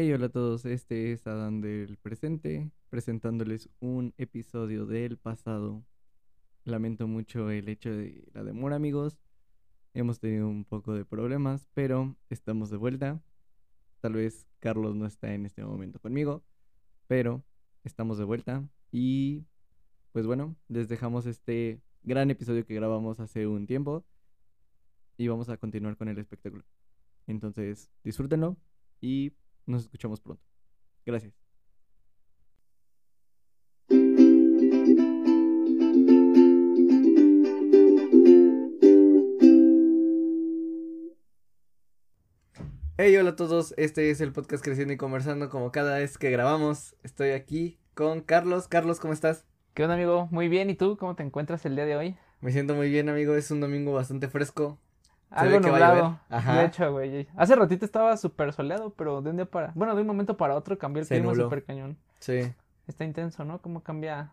Hey, hola a todos, este es Adán del presente, presentándoles un episodio del pasado. Lamento mucho el hecho de la demora, amigos. Hemos tenido un poco de problemas, pero estamos de vuelta. Tal vez Carlos no está en este momento conmigo, pero estamos de vuelta. Y pues bueno, les dejamos este gran episodio que grabamos hace un tiempo y vamos a continuar con el espectáculo. Entonces, disfrútenlo y nos escuchamos pronto. Gracias. Hey, hola a todos, este es el podcast Creciendo y Conversando como cada vez que grabamos. Estoy aquí con Carlos. Carlos, ¿cómo estás? ¿Qué onda, amigo? Muy bien, ¿y tú? ¿Cómo te encuentras el día de hoy? Me siento muy bien, amigo. Es un domingo bastante fresco. Algo nublado. De hecho, güey. Hace ratito estaba súper soleado, pero de un día para. Bueno, de un momento para otro cambió el clima súper cañón. Sí. Está intenso, ¿no? Cómo cambia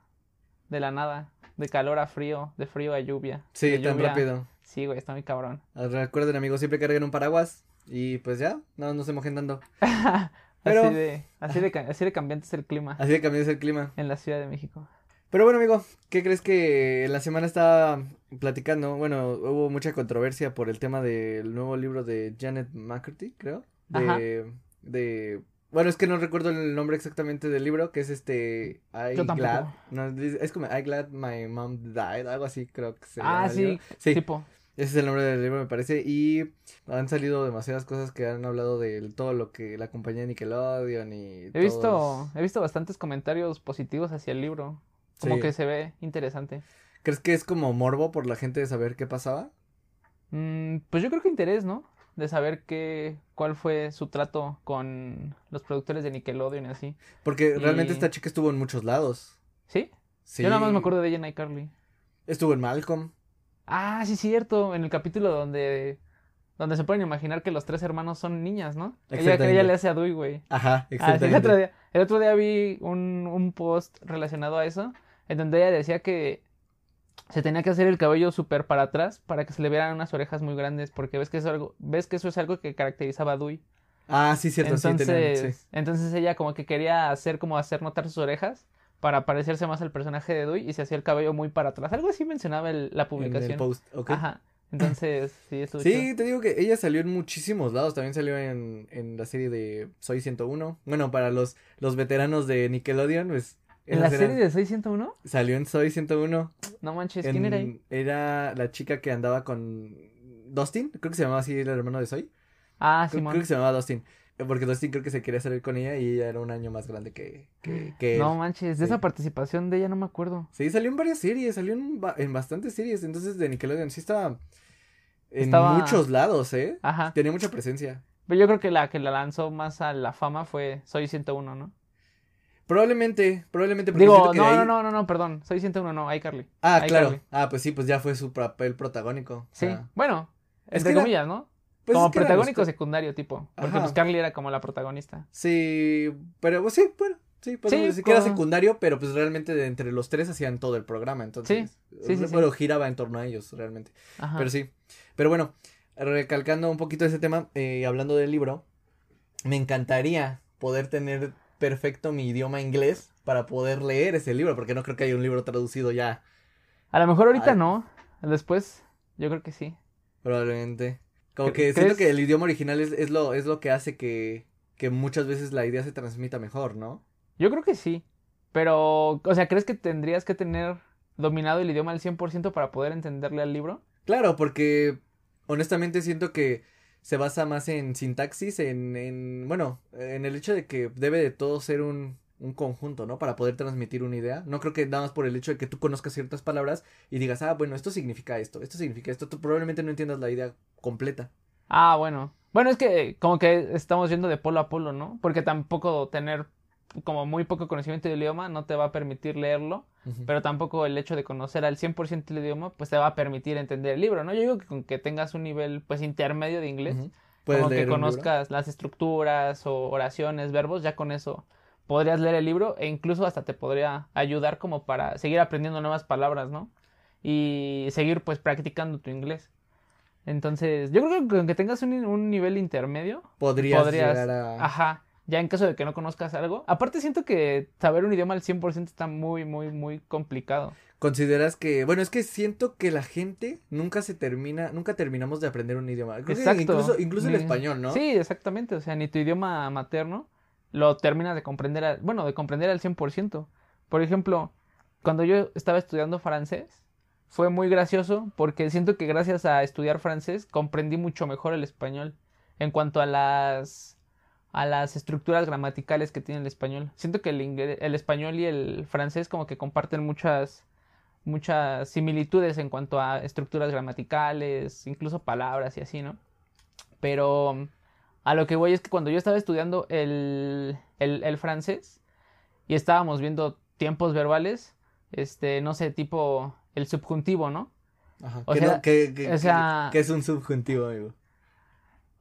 de la nada. De calor a frío, de frío a lluvia. Sí, tan rápido. Sí, güey, está muy cabrón. Ah, recuerden, amigos, siempre carguen un paraguas. Y pues ya, no, no se mojen tanto. Pero... así, de, así, de, así de cambiante es el clima. Así de cambiante es el clima. En la Ciudad de México. Pero bueno, amigo, ¿qué crees que la semana estaba platicando? Bueno, hubo mucha controversia por el tema del nuevo libro de Janet McCarthy, creo. De, de bueno, es que no recuerdo el nombre exactamente del libro, que es este I Glad. No, es como I Glad My Mom Died, algo así creo que se Ah, sí, sí. Tipo. Ese es el nombre del libro, me parece. Y han salido demasiadas cosas que han hablado de todo lo que la compañía Nickelodeon y. He visto, he visto bastantes comentarios positivos hacia el libro. Como que se ve interesante. ¿Crees que es como morbo por la gente de saber qué pasaba? Mm, pues yo creo que interés, ¿no? De saber qué, cuál fue su trato con los productores de Nickelodeon y así. Porque realmente esta chica estuvo en muchos lados. ¿Sí? Sí. Yo nada más me acuerdo de ella en iCarly. Estuvo en Malcolm. Ah, sí, cierto. En el capítulo donde donde se pueden imaginar que los tres hermanos son niñas, ¿no? Ella, ella le hace a Dewey, güey. Ajá, exactamente. Ah, el, otro día, el, otro día, vi un, un post relacionado a eso en donde ella decía que se tenía que hacer el cabello súper para atrás para que se le vieran unas orejas muy grandes, porque ves que eso, algo, ves que eso es algo que caracterizaba a Dewey. Ah, sí, cierto, entonces, sí, Entonces ella como que quería hacer como hacer notar sus orejas para parecerse más al personaje de Dewey y se hacía el cabello muy para atrás. Algo así mencionaba el, la publicación. En el post, Ajá. Entonces, sí, eso Sí, te digo que ella salió en muchísimos lados. También salió en, en la serie de Soy 101. Bueno, para los, los veteranos de Nickelodeon, pues ¿En la serie de Soy 101? Salió en Soy 101. No manches, ¿quién era ahí? Era la chica que andaba con Dustin, creo que se llamaba así el hermano de Soy. Ah, sí, creo, creo que se llamaba Dustin. Porque Dustin creo que se quería salir con ella y ella era un año más grande que, que, No manches, de esa participación de ella no me acuerdo. Sí, salió en varias series, salió en, en bastantes series. Entonces de Nickelodeon sí estaba en muchos lados, ¿eh? Ajá. Tenía mucha presencia. Pero yo creo que la que la lanzó más a la fama fue Soy 101, ¿no? Probablemente, probablemente. Digo, no, no, no, no, no, perdón. Soy 101, no, iCarly. Ah, claro. Ah, pues sí, pues ya fue su papel protagónico. Sí, bueno, entre comillas, ¿no? Pues como protagónico secundario, tipo. Porque pues Carly era como la protagonista. Sí, pero pues sí, bueno. Sí, podemos decir que era secundario, pero pues realmente de entre los tres hacían todo el programa, entonces. Sí, sí, Bueno, giraba en torno a ellos, realmente. Ajá. Pero sí. Pero bueno, recalcando un poquito ese tema, eh, hablando del libro, me encantaría poder tener perfecto mi idioma inglés para poder leer ese libro, porque no creo que haya un libro traducido ya. A lo mejor ahorita no, después yo creo que sí. Probablemente. Como que siento que el idioma original es, es, lo, es lo que hace que, que muchas veces la idea se transmita mejor, ¿no? Yo creo que sí. Pero, o sea, ¿crees que tendrías que tener dominado el idioma al 100% para poder entenderle al libro? Claro, porque honestamente siento que se basa más en sintaxis, en, en, bueno, en el hecho de que debe de todo ser un, un conjunto, ¿no? Para poder transmitir una idea. No creo que nada más por el hecho de que tú conozcas ciertas palabras y digas, ah, bueno, esto significa esto, esto significa esto, tú probablemente no entiendas la idea completa. Ah, bueno. Bueno, es que como que estamos yendo de polo a polo, ¿no? Porque tampoco tener como muy poco conocimiento del idioma no te va a permitir leerlo, pero tampoco el hecho de conocer al 100% el idioma pues te va a permitir entender el libro, ¿no? Yo digo que con que tengas un nivel pues intermedio de inglés, como que conozcas las estructuras o oraciones, verbos, ya con eso podrías leer el libro e incluso hasta te podría ayudar como para seguir aprendiendo nuevas palabras, ¿no? Y seguir pues practicando tu inglés. Entonces, yo creo que con que tengas un, nivel intermedio, podrías, llegar a... Ajá, ya en caso de que no conozcas algo. Aparte siento que saber un idioma al 100% está muy, muy, muy complicado. ¿Consideras que, bueno, es que siento que la gente nunca se termina, nunca terminamos de aprender un idioma? Exacto. Incluso, incluso el español, ¿no? Sí, exactamente, o sea, ni tu idioma materno lo terminas de comprender, bueno, de comprender al 100%. Por ejemplo, cuando yo estaba estudiando francés, fue muy gracioso porque siento que gracias a estudiar francés comprendí mucho mejor el español en cuanto a las a las estructuras gramaticales que tiene el español. Siento que el, el español y el francés como que comparten muchas muchas similitudes en cuanto a estructuras gramaticales, incluso palabras y así, ¿no? Pero a lo que voy es que cuando yo estaba estudiando el, el, francés y estábamos viendo tiempos verbales, este, no sé, tipo el subjuntivo, ¿no? Ajá. O sea, ¿qué, es un subjuntivo, amigo?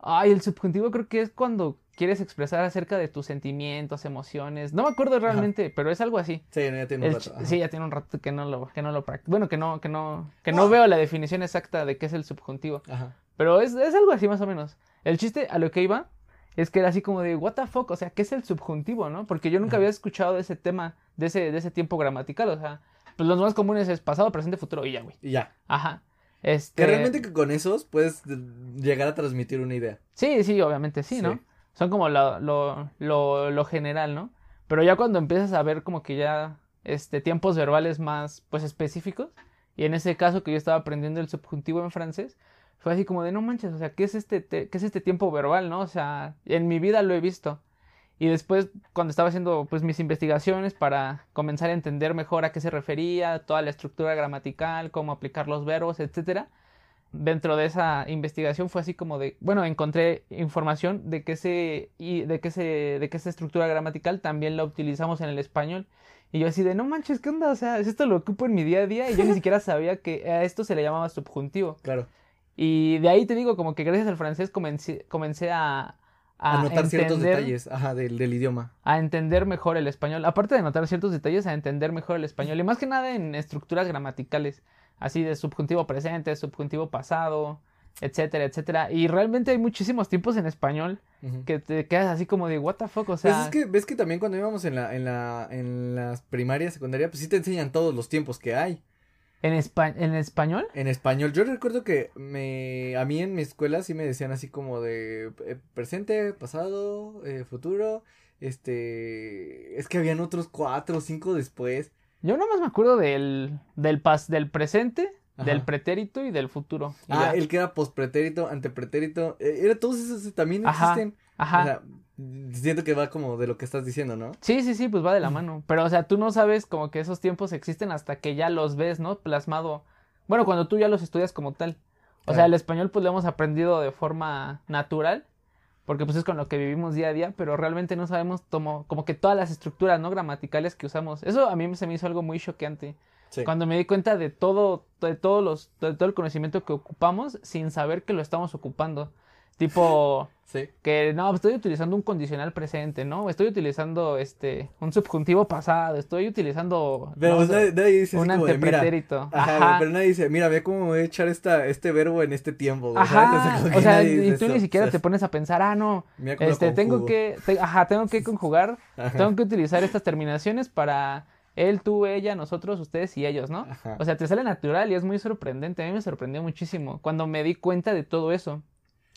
Ay, el subjuntivo creo que es cuando quieres expresar acerca de tus sentimientos, emociones. No me acuerdo realmente, pero es algo así. Sí, ya tiene un rato. Sí, ya tiene un rato que no lo, que no lo practico. Bueno, que no, que no, que no veo la definición exacta de qué es el subjuntivo. Ajá. Pero es, es algo así más o menos. El chiste a lo que iba es que era así como de, what the fuck, o sea, ¿qué es el subjuntivo, no? Porque yo nunca había escuchado de ese tema, de ese, de ese tiempo gramatical, o sea, pues los más comunes es pasado, presente, futuro y ya, güey. Y ya. Ajá. Este... Que realmente con esos puedes llegar a transmitir una idea. Sí, sí, obviamente sí, ¿no? Son como lo, lo, lo, general, ¿no? Pero ya cuando empiezas a ver como que ya este, tiempos verbales más pues específicos, y en ese caso que yo estaba aprendiendo el subjuntivo en francés, fue así como de no manches, o sea, ¿qué es este, qué es este tiempo verbal, no? O sea, en mi vida lo he visto. Y después, cuando estaba haciendo pues mis investigaciones para comenzar a entender mejor a qué se refería, toda la estructura gramatical, cómo aplicar los verbos, etcétera, dentro de esa investigación fue así como de, bueno, encontré información de que ese y de que ese de que esa estructura gramatical también la utilizamos en el español. Y yo así de, no manches, ¿qué onda? O sea, esto lo ocupo en mi día a día y yo ni siquiera sabía que a esto se le llamaba subjuntivo. Claro. Y de ahí te digo, como que gracias al francés comencé, comencé a, a, notar ciertos detalles ajá, del, del, idioma. A entender mejor el español. Aparte de notar ciertos detalles, a entender mejor el español. Y más que nada en estructuras gramaticales. Así de subjuntivo presente, subjuntivo pasado, etcétera, etcétera. Y realmente hay muchísimos tiempos en español que te quedas así como de what the fuck, o sea. Pues es que ves que también cuando íbamos en la, en la, en las primarias, secundaria, pues sí te enseñan todos los tiempos que hay. ¿En, ¿En español? En español. Yo recuerdo que me a mí en mi escuela sí me decían así como de eh, presente, pasado, eh, futuro. Este. Es que habían otros cuatro o cinco después. Yo nomás me acuerdo del, del, pas, del presente, del pretérito y del futuro. ah, el que era pospretérito, antepretérito. Eh, era todos esos también existen. Ajá. O sea, Siento que va como de lo que estás diciendo, ¿no? Sí, sí, sí, pues va de la mano. Pero, o sea, tú no sabes como que esos tiempos existen hasta que ya los ves, ¿no? Plasmado. Bueno, cuando tú ya los estudias como tal. O sea, el español pues lo hemos aprendido de forma natural, porque pues es con lo que vivimos día a día, pero realmente no sabemos como, como que todas las estructuras, ¿no? Gramaticales que usamos. Eso a mí se me hizo algo muy choqueante. Cuando me di cuenta de todo, de todos los, de todo el conocimiento que ocupamos sin saber que lo estamos ocupando. Tipo, sí. que no, estoy utilizando un condicional presente, ¿no? Estoy utilizando este un subjuntivo pasado, estoy utilizando pero nadie, dice un antepretérito. ajá, pero nadie dice, mira, ve cómo voy a echar esta, este verbo en este tiempo. Ajá, o sea, y tú ni siquiera te pones a pensar, ah, no, este, tengo que, ajá, tengo que conjugar, tengo que utilizar estas terminaciones para él, tú, ella, nosotros, ustedes y ellos, ¿no? O sea, te sale natural y es muy sorprendente. A mí me sorprendió muchísimo cuando me di cuenta de todo eso.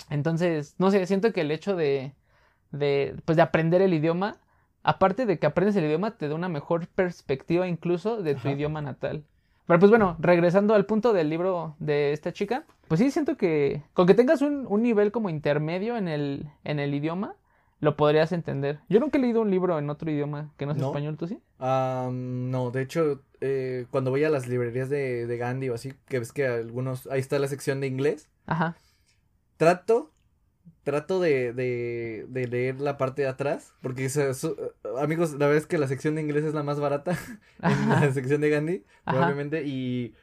Entonces, no sé, siento que el hecho de, de, pues de aprender el idioma, aparte de que aprendes el idioma, te da una mejor perspectiva incluso de tu idioma natal. Pero pues bueno, regresando al punto del libro de esta chica, pues sí siento que con que tengas un, un nivel como intermedio en el, en el idioma, lo podrías entender. Yo nunca he leído un libro en otro idioma que no es español, ¿tú sí? no, de hecho, eh, cuando voy a las librerías de, de Gandhi o así, que ves que algunos, ahí está la sección de inglés. Ajá trato, trato de, de, de leer la parte de atrás, porque amigos, la verdad es que la sección de inglés es la más barata en la sección de Gandhi, probablemente, y,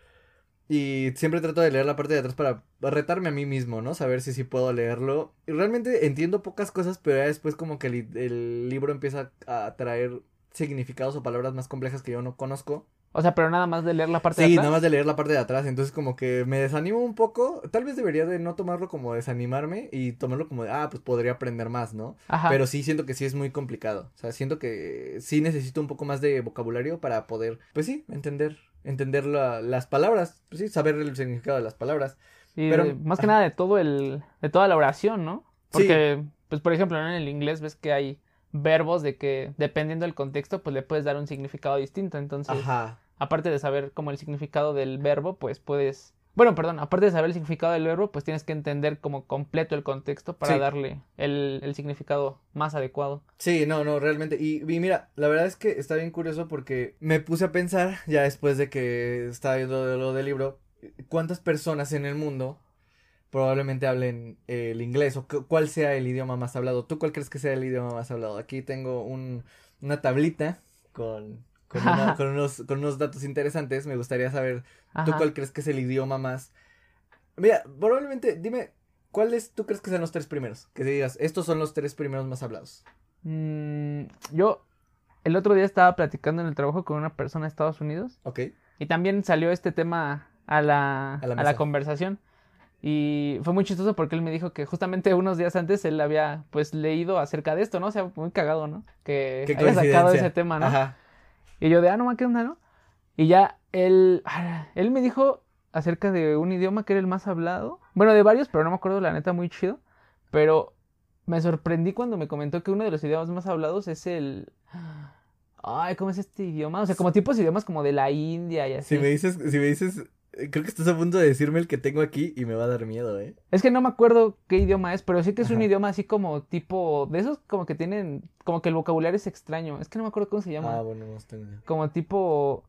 y siempre trato de leer la parte de atrás para retarme a mí mismo, ¿no? Saber si sí puedo leerlo. Y realmente entiendo pocas cosas, pero ya después como que el, libro empieza a traer significados o palabras más complejas que yo no conozco. O sea, pero nada más de leer la parte Sí, de atrás. nada más de leer la parte de atrás, entonces como que me desanimo un poco, tal vez debería de no tomarlo como desanimarme y tomarlo como de, ah, pues podría aprender más, ¿no? Ajá. Pero sí siento que sí es muy complicado, o sea, siento que sí necesito un poco más de vocabulario para poder, pues sí, entender, entender la- las palabras, pues sí, saber el significado de las palabras. Y pero- de- más que ajá. nada de todo el, de toda la oración, ¿no? Porque, pues por ejemplo, en el inglés ves que hay verbos de que dependiendo del contexto, pues le puedes dar un significado distinto. Entonces, Ajá. Aparte de saber como el significado del verbo, pues puedes, bueno, perdón, aparte de saber el significado del verbo, pues tienes que entender como completo el contexto para Sí. darle el, el significado más adecuado. Sí, no, no, realmente. Y, y mira, la verdad es que está bien curioso porque me puse a pensar, ya después de que estaba viendo lo del libro, cuántas personas en el mundo probablemente hablen eh, el inglés o cu- cuál sea el idioma más hablado. ¿Tú cuál crees que sea el idioma más hablado? Aquí tengo un, una tablita con, con, una- con unos, con unos datos interesantes. Me gustaría saber, ¿tú Ajá. cuál crees que es el idioma más... Mira, probablemente, dime, ¿cuáles tú crees que sean los tres primeros? Que digas, estos son los tres primeros más hablados. Mm, yo el otro día estaba platicando en el trabajo con una persona de Estados Unidos ¿Ok? y también salió este tema a la, A la a la mesa. conversación. Y fue muy chistoso porque él me dijo que justamente unos días antes él había pues leído acerca de esto, ¿no? O sea, muy cagado, ¿no? Que Qué haya sacado ese tema, ¿no? Ajá. Y yo de, ah, no, ¿qué onda, no? Y ya él, ah, él me dijo acerca de un idioma que era el más hablado. Bueno, de varios, pero no me acuerdo, la neta, muy chido. Pero me sorprendí cuando me comentó que uno de los idiomas más hablados es el... Ay, ¿cómo es este idioma? O sea, como tipos de idiomas como de la India y así. Si me dices, si me dices, creo que estás a punto de decirme el que tengo aquí y me va a dar miedo, ¿eh? Es que no me acuerdo qué idioma es, pero sí que es un idioma así como tipo... De esos como que tienen... Como que el vocabulario es extraño. Es que no me acuerdo cómo se llama. Ah, bueno, no tengo. Como tipo...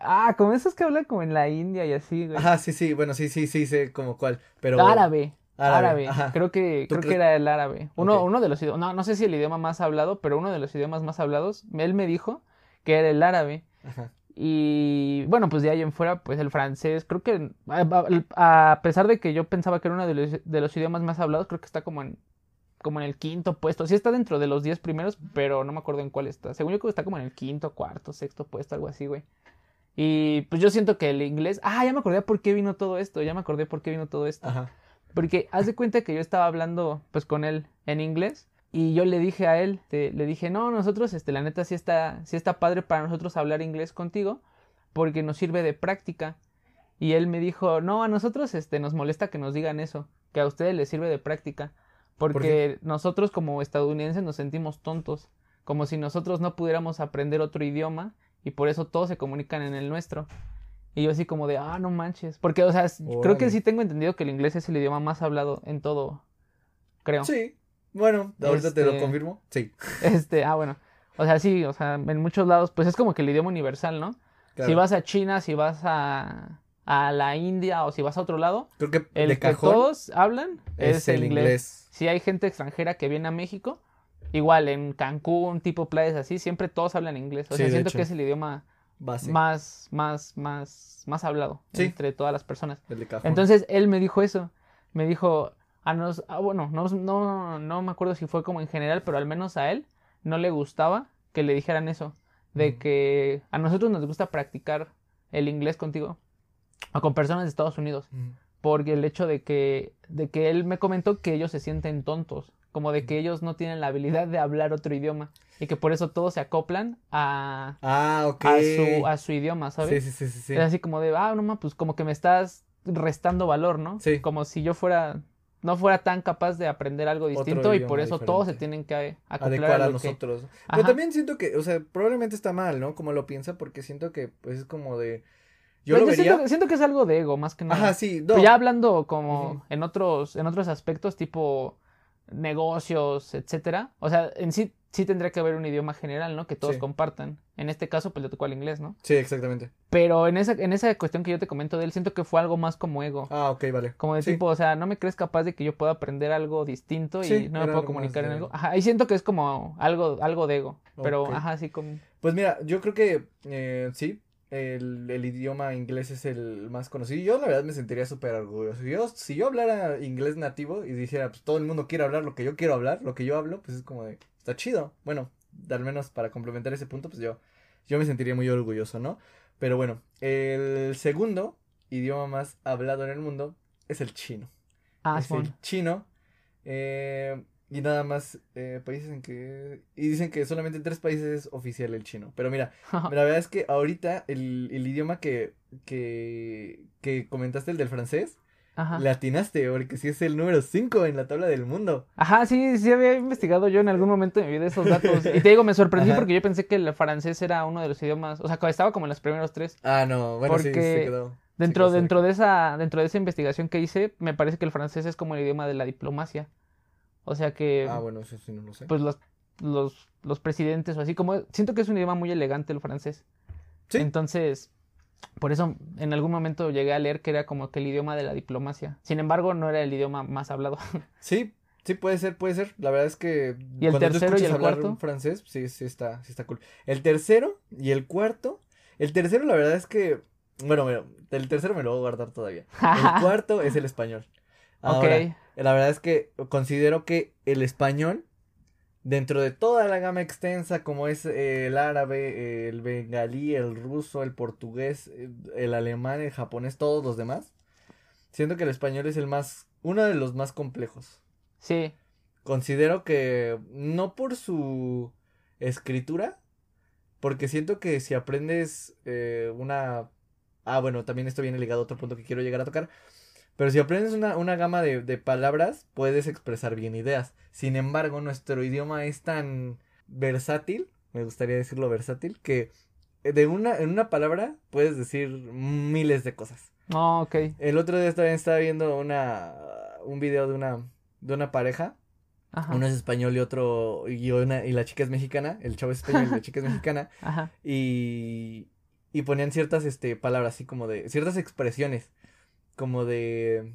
Ah, como esos que hablan como en la India y así, güey. Ajá, sí, sí, bueno, sí, sí, sí, sé como cuál, pero... Árabe. Árabe. Creo que ¿Tú creo que era el árabe. Uno, uno de los idiomas, no, no sé si el idioma más hablado, pero uno de los idiomas más hablados, él me dijo que era el árabe. Ajá. Y bueno, pues de ahí en fuera, pues el francés, creo que a, pesar de que yo pensaba que era uno de los, de los idiomas más hablados, creo que está como en como en el quinto puesto. Sí está dentro de los diez primeros, pero no me acuerdo en cuál está. Según yo creo que está como en el quinto, cuarto, sexto puesto, algo así, güey. Y pues yo siento que el inglés, ah, ya me acordé por qué vino todo esto, ya me acordé por qué vino todo esto. Ajá. Porque haz de cuenta que yo estaba hablando pues con él en inglés y yo le dije a él, te- le dije, no, nosotros, este, la neta sí está, sí está padre para nosotros hablar inglés contigo porque nos sirve de práctica. Y él me dijo, no, a nosotros, este, nos molesta que nos digan eso, que a ustedes les sirve de práctica. Porque nosotros como estadounidenses nos sentimos tontos, como si nosotros no pudiéramos aprender otro idioma y por eso todos se comunican en el nuestro. Y yo así como de, ah, no manches. Porque, o sea, creo que sí tengo entendido que el inglés es el idioma más hablado en todo, creo. Sí, bueno, ahorita te lo Este- confirmo. Sí, Este, ah, bueno. O sea, sí, o sea, en muchos lados, pues es como que el idioma universal, ¿no? claro. Si vas a China, si vas a, a la India o si vas a otro lado, Creo que el de que todos hablan es, es el inglés. Si hay gente extranjera que viene a México, igual en Cancún, tipo playas así, siempre todos hablan inglés. O sea, siento hecho. que es el idioma Base. más, más, más, más hablado Sí. entre todas las personas. El de cajón. Entonces él me dijo eso. Me dijo, a nos, ah, bueno, no, no, no me acuerdo si fue como en general, pero al menos a él no le gustaba que le dijeran eso. De que a nosotros nos gusta practicar el inglés contigo o con personas de Estados Unidos. Porque el hecho de que, de que él me comentó que ellos se sienten tontos, como de que ellos no tienen la habilidad de hablar otro idioma y que por eso todos se acoplan a, Ah, a, su, a su idioma, ¿sabes? Sí, sí, sí, sí. Es así como de, ah, no pues como que me estás restando valor, ¿no? Sí. Como si yo fuera, no fuera tan capaz de aprender algo distinto y por eso todos se diferente. tienen que acoplar adecuar a a que- nosotros. Ajá. Pero también siento que, o sea, probablemente está mal, ¿no? Como lo piensa, porque siento que, pues, es como de... Yo Pues lo vería... siento, siento que es algo de ego, más que nada. Ajá, sí, no. Pero ya hablando como en otros, en otros aspectos, tipo negocios, etcétera. O sea, en sí, sí tendría que haber un idioma general, ¿no? Que todos Sí. compartan. En este caso, pues le tocó al inglés, ¿no? Sí, exactamente. Pero en esa, en esa cuestión que yo te comento de él, siento que fue algo más como ego. Ah, ok, vale. Como de Sí. tipo, o sea, no me crees capaz de que yo pueda aprender algo distinto y Sí, no me puedo comunicar en algo. Ajá, ahí siento que es como algo, algo de ego. Pero, ajá, sí como. Pues mira, yo creo que eh, sí, el, el idioma inglés es el más conocido. Yo la verdad me sentiría súper orgulloso. Yo, si yo hablara inglés nativo y dijera, pues todo el mundo quiere hablar lo que yo quiero hablar, lo que yo hablo, pues es como de, está chido. Bueno, al menos para complementar ese punto, pues yo, yo me sentiría muy orgulloso, ¿no? Pero bueno, el segundo idioma más hablado en el mundo es el chino. Ah, es el chino. eh, y nada más eh, países en que... Y dicen que solamente en tres países es oficial el chino. Pero mira, la verdad es que ahorita el, el idioma que, que, que comentaste, el del francés, Ajá. le atinaste, porque sí es el número 5 en la tabla del mundo. Ajá, sí, sí había investigado yo en algún momento de mi vida esos datos. Y te digo, me sorprendí Ajá. porque yo pensé que el francés era uno de los idiomas, o sea, estaba como en los primeros tres. Ah, no, bueno, sí, Porque se quedó. Dentro, dentro de esa, dentro de esa investigación que hice, me parece que el francés es como el idioma de la diplomacia. O sea que, Ah, bueno, eso sí no lo sé. pues los, los, los presidentes o así, como, siento que es un idioma muy elegante el francés. Sí. Entonces, por eso en algún momento llegué a leer que era como que el idioma de la diplomacia. Sin embargo, no era el idioma más hablado. Sí, sí, puede ser, puede ser. La verdad es que ¿Y el cuando tú tercero y escuchas el hablar cuarto? francés, sí, sí está, sí está cool. El tercero y el cuarto. El tercero, la verdad es que. Bueno, bueno, el tercero me lo voy a guardar todavía. El cuarto es el español. Ahora, ok. la verdad es que considero que el español, dentro de toda la gama extensa, como es eh, el árabe, el bengalí, el ruso, el portugués, eh, el alemán, el japonés, todos los demás, siento que el español es el más, uno de los más complejos. Sí. Considero que no por su escritura, porque siento que si aprendes eh, una... Ah, bueno, también esto viene ligado a otro punto que quiero llegar a tocar. Pero si aprendes una, una gama de, de palabras, puedes expresar bien ideas. Sin embargo, nuestro idioma es tan versátil, me gustaría decirlo versátil, que de una, en una palabra puedes decir miles de cosas. Oh, ok. El otro día también estaba viendo una, un video de una, de una pareja Ajá. uno es español y otro, y, una, y la chica es mexicana, el chavo es español y la chica es mexicana, Ajá. y, y ponían ciertas, este, palabras así como de, ciertas expresiones, como de,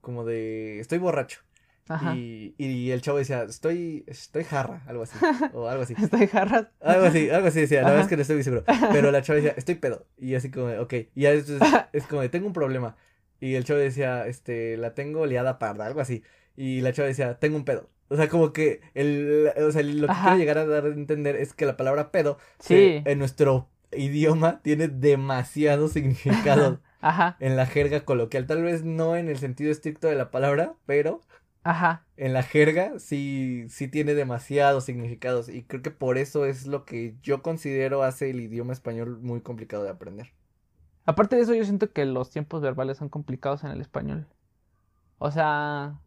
como de, estoy borracho, Ajá. y, y el chavo decía, estoy, estoy jarra, algo así, o algo así, Estoy jarras. algo así, algo así decía, la verdad es Ajá. que no estoy muy seguro, pero la chava decía, estoy pedo, y así como, de, ok, y ya después es como de, tengo un problema, y el chavo decía, este, la tengo liada parda, algo así, y la chava decía, tengo un pedo. O sea, como que el, o sea, lo que Ajá. quiero llegar a dar a entender es que la palabra pedo Sí. en nuestro idioma tiene demasiado significado Ajá. en la jerga coloquial. Tal vez no en el sentido estricto de la palabra, pero Ajá. en la jerga sí, sí tiene demasiados significados. Y creo que por eso es lo que yo considero hace el idioma español muy complicado de aprender. Aparte de eso, yo siento que los tiempos verbales son complicados en el español. O sea,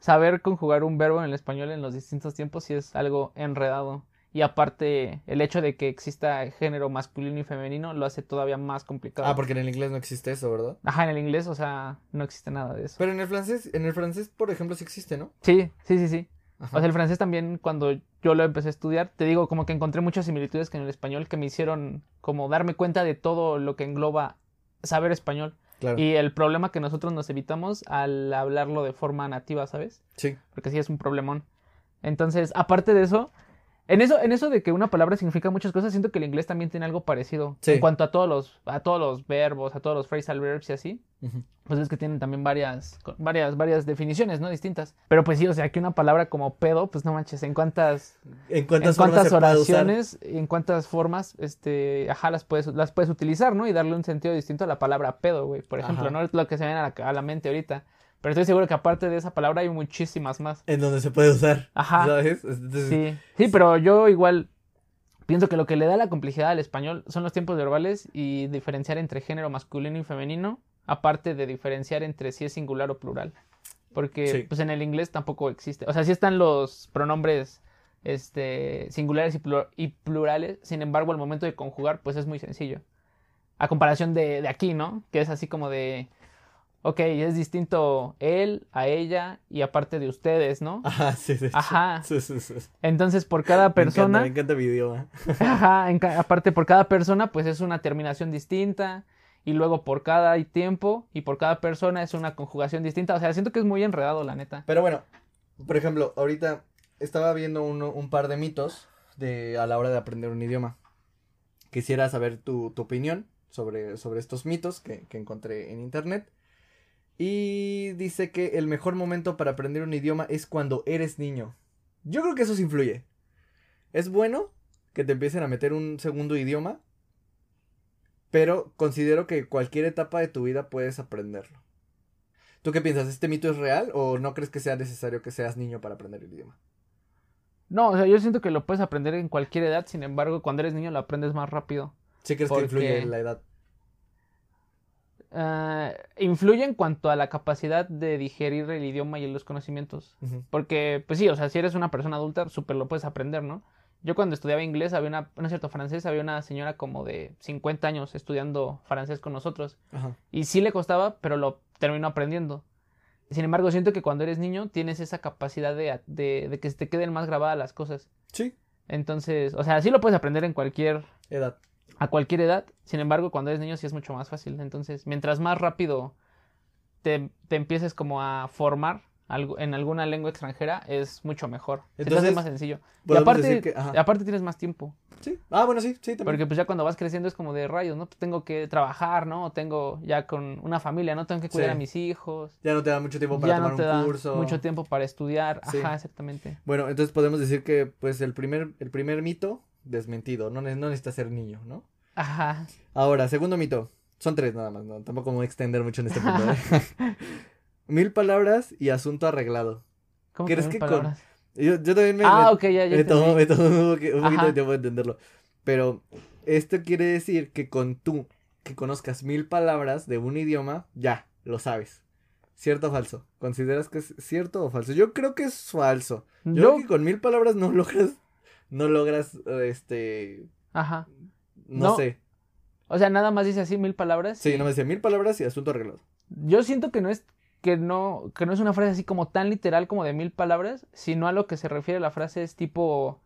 saber conjugar un verbo en el español en los distintos tiempos sí es algo enredado. Y aparte, el hecho de que exista género masculino y femenino lo hace todavía más complicado. Ah, porque en el inglés no existe eso, ¿verdad? Ajá, en el inglés, o sea, no existe nada de eso. Pero en el francés, en el francés, por ejemplo, sí existe, ¿no? Sí, sí, sí, sí. Ajá. O sea, el francés también, cuando yo lo empecé a estudiar, te digo, como que encontré muchas similitudes que en el español que me hicieron como darme cuenta de todo lo que engloba saber español. claro. Y el problema que nosotros nos evitamos al hablarlo de forma nativa, ¿sabes? Sí. Porque sí es un problemón. Entonces, aparte de eso, en eso, en eso de que una palabra significa muchas cosas, siento que el inglés también tiene algo parecido. Sí. En cuanto a todos los, a todos los verbos, a todos los phrasal verbs y así. Pues es que tienen también varias, varias, varias definiciones, ¿no? Distintas. Pero pues sí, o sea, que una palabra como pedo, pues no manches, ¿en cuántas, ¿En cuántas, en cuántas oraciones, y en cuántas formas, este, ajá, las puedes, las puedes utilizar, ¿no? Y darle un sentido distinto a la palabra pedo, güey. Por ejemplo, Ajá. no es lo que se viene a la, a la mente ahorita. Pero estoy seguro que aparte de esa palabra hay muchísimas más. En donde se puede usar. Ajá. ¿Sabes? Entonces, Sí, sí, pero yo igual pienso que lo que le da la complejidad al español son los tiempos verbales y diferenciar entre género masculino y femenino, aparte de diferenciar entre si es singular o plural. Porque Sí. pues en el inglés tampoco existe. O sea, sí están los pronombres este singulares y, y plurales, sin embargo, al momento de conjugar pues es muy sencillo. A comparación de, de aquí, ¿no? Que es así como de Ok, es distinto él a ella y aparte de ustedes, ¿no? Ajá, sí, sí. Ajá. Sí, sí, sí. Entonces, por cada persona, Me encanta, me encanta mi idioma. Ajá, en aparte por cada persona pues es una terminación distinta y luego por cada tiempo y por cada persona es una conjugación distinta. O sea, siento que es muy enredado, la neta. Pero bueno, por ejemplo, ahorita estaba viendo uno- un par de mitos de, a la hora de aprender un idioma. Quisiera saber tu, tu opinión sobre, sobre estos mitos que, que encontré en internet. Y dice que el mejor momento para aprender un idioma es cuando eres niño. Yo creo que eso sí influye. Es bueno que te empiecen a meter un segundo idioma. Pero considero que cualquier etapa de tu vida puedes aprenderlo. ¿Tú qué piensas? ¿Este mito es real o no crees que sea necesario que seas niño para aprender el idioma? No, o sea, yo siento que lo puedes aprender en cualquier edad, sin embargo, cuando eres niño lo aprendes más rápido. ¿Sí crees que influye en la edad? Uh, influye en cuanto a la capacidad de digerir el idioma y los conocimientos. Porque, pues sí, o sea, si eres una persona adulta, súper lo puedes aprender, ¿no? Yo cuando estudiaba inglés, había una, no es cierto, francés, había una señora como de 50 años estudiando francés con nosotros. Y sí le costaba, pero lo terminó aprendiendo. Sin embargo, siento que cuando eres niño tienes esa capacidad de, de, que se te queden más grabadas las cosas. Sí. Entonces, o sea, sí lo puedes aprender en cualquier edad. A cualquier edad. Sin embargo, cuando eres niño sí es mucho más fácil. Entonces, mientras más rápido te, te empieces como a formar en alguna lengua extranjera es mucho mejor. Entonces, es más sencillo. Y aparte, aparte tienes más tiempo. Sí. Ah, bueno, sí, sí, también. Porque pues ya cuando vas creciendo es como de rayos, ¿no? tengo que trabajar, ¿no? Tengo ya con una familia, ¿no? Tengo que cuidar a mis hijos. Ya no te da mucho tiempo para tomar un curso. mucho tiempo para estudiar. Ajá, exactamente. Bueno, entonces podemos decir que pues el primer, el primer mito, desmentido. No, no necesitas ser niño, ¿no? Ajá. Ahora, segundo mito. Son tres nada más, ¿no? Tampoco me voy a extender mucho en este punto, ¿eh? Mil palabras y asunto arreglado. ¿Cómo ¿Crees que, con... Yo, yo, también me... Ah, ok, ya, ya. Me tomo, me tomo un, poquito de tiempo de entenderlo. Pero esto quiere decir que con tú, que conozcas mil palabras de un idioma, ya, lo sabes. ¿Cierto o falso? ¿Consideras que es cierto o falso? Yo creo que es falso. Yo, creo que con mil palabras no logras, no logras, este... Ajá. No, sé. O sea, nada más dice así mil palabras. Sí, no me dice mil palabras y asunto arreglado. Yo siento que no es que no, que no es una frase así como tan literal como de mil palabras, sino a lo que se refiere la frase es tipo,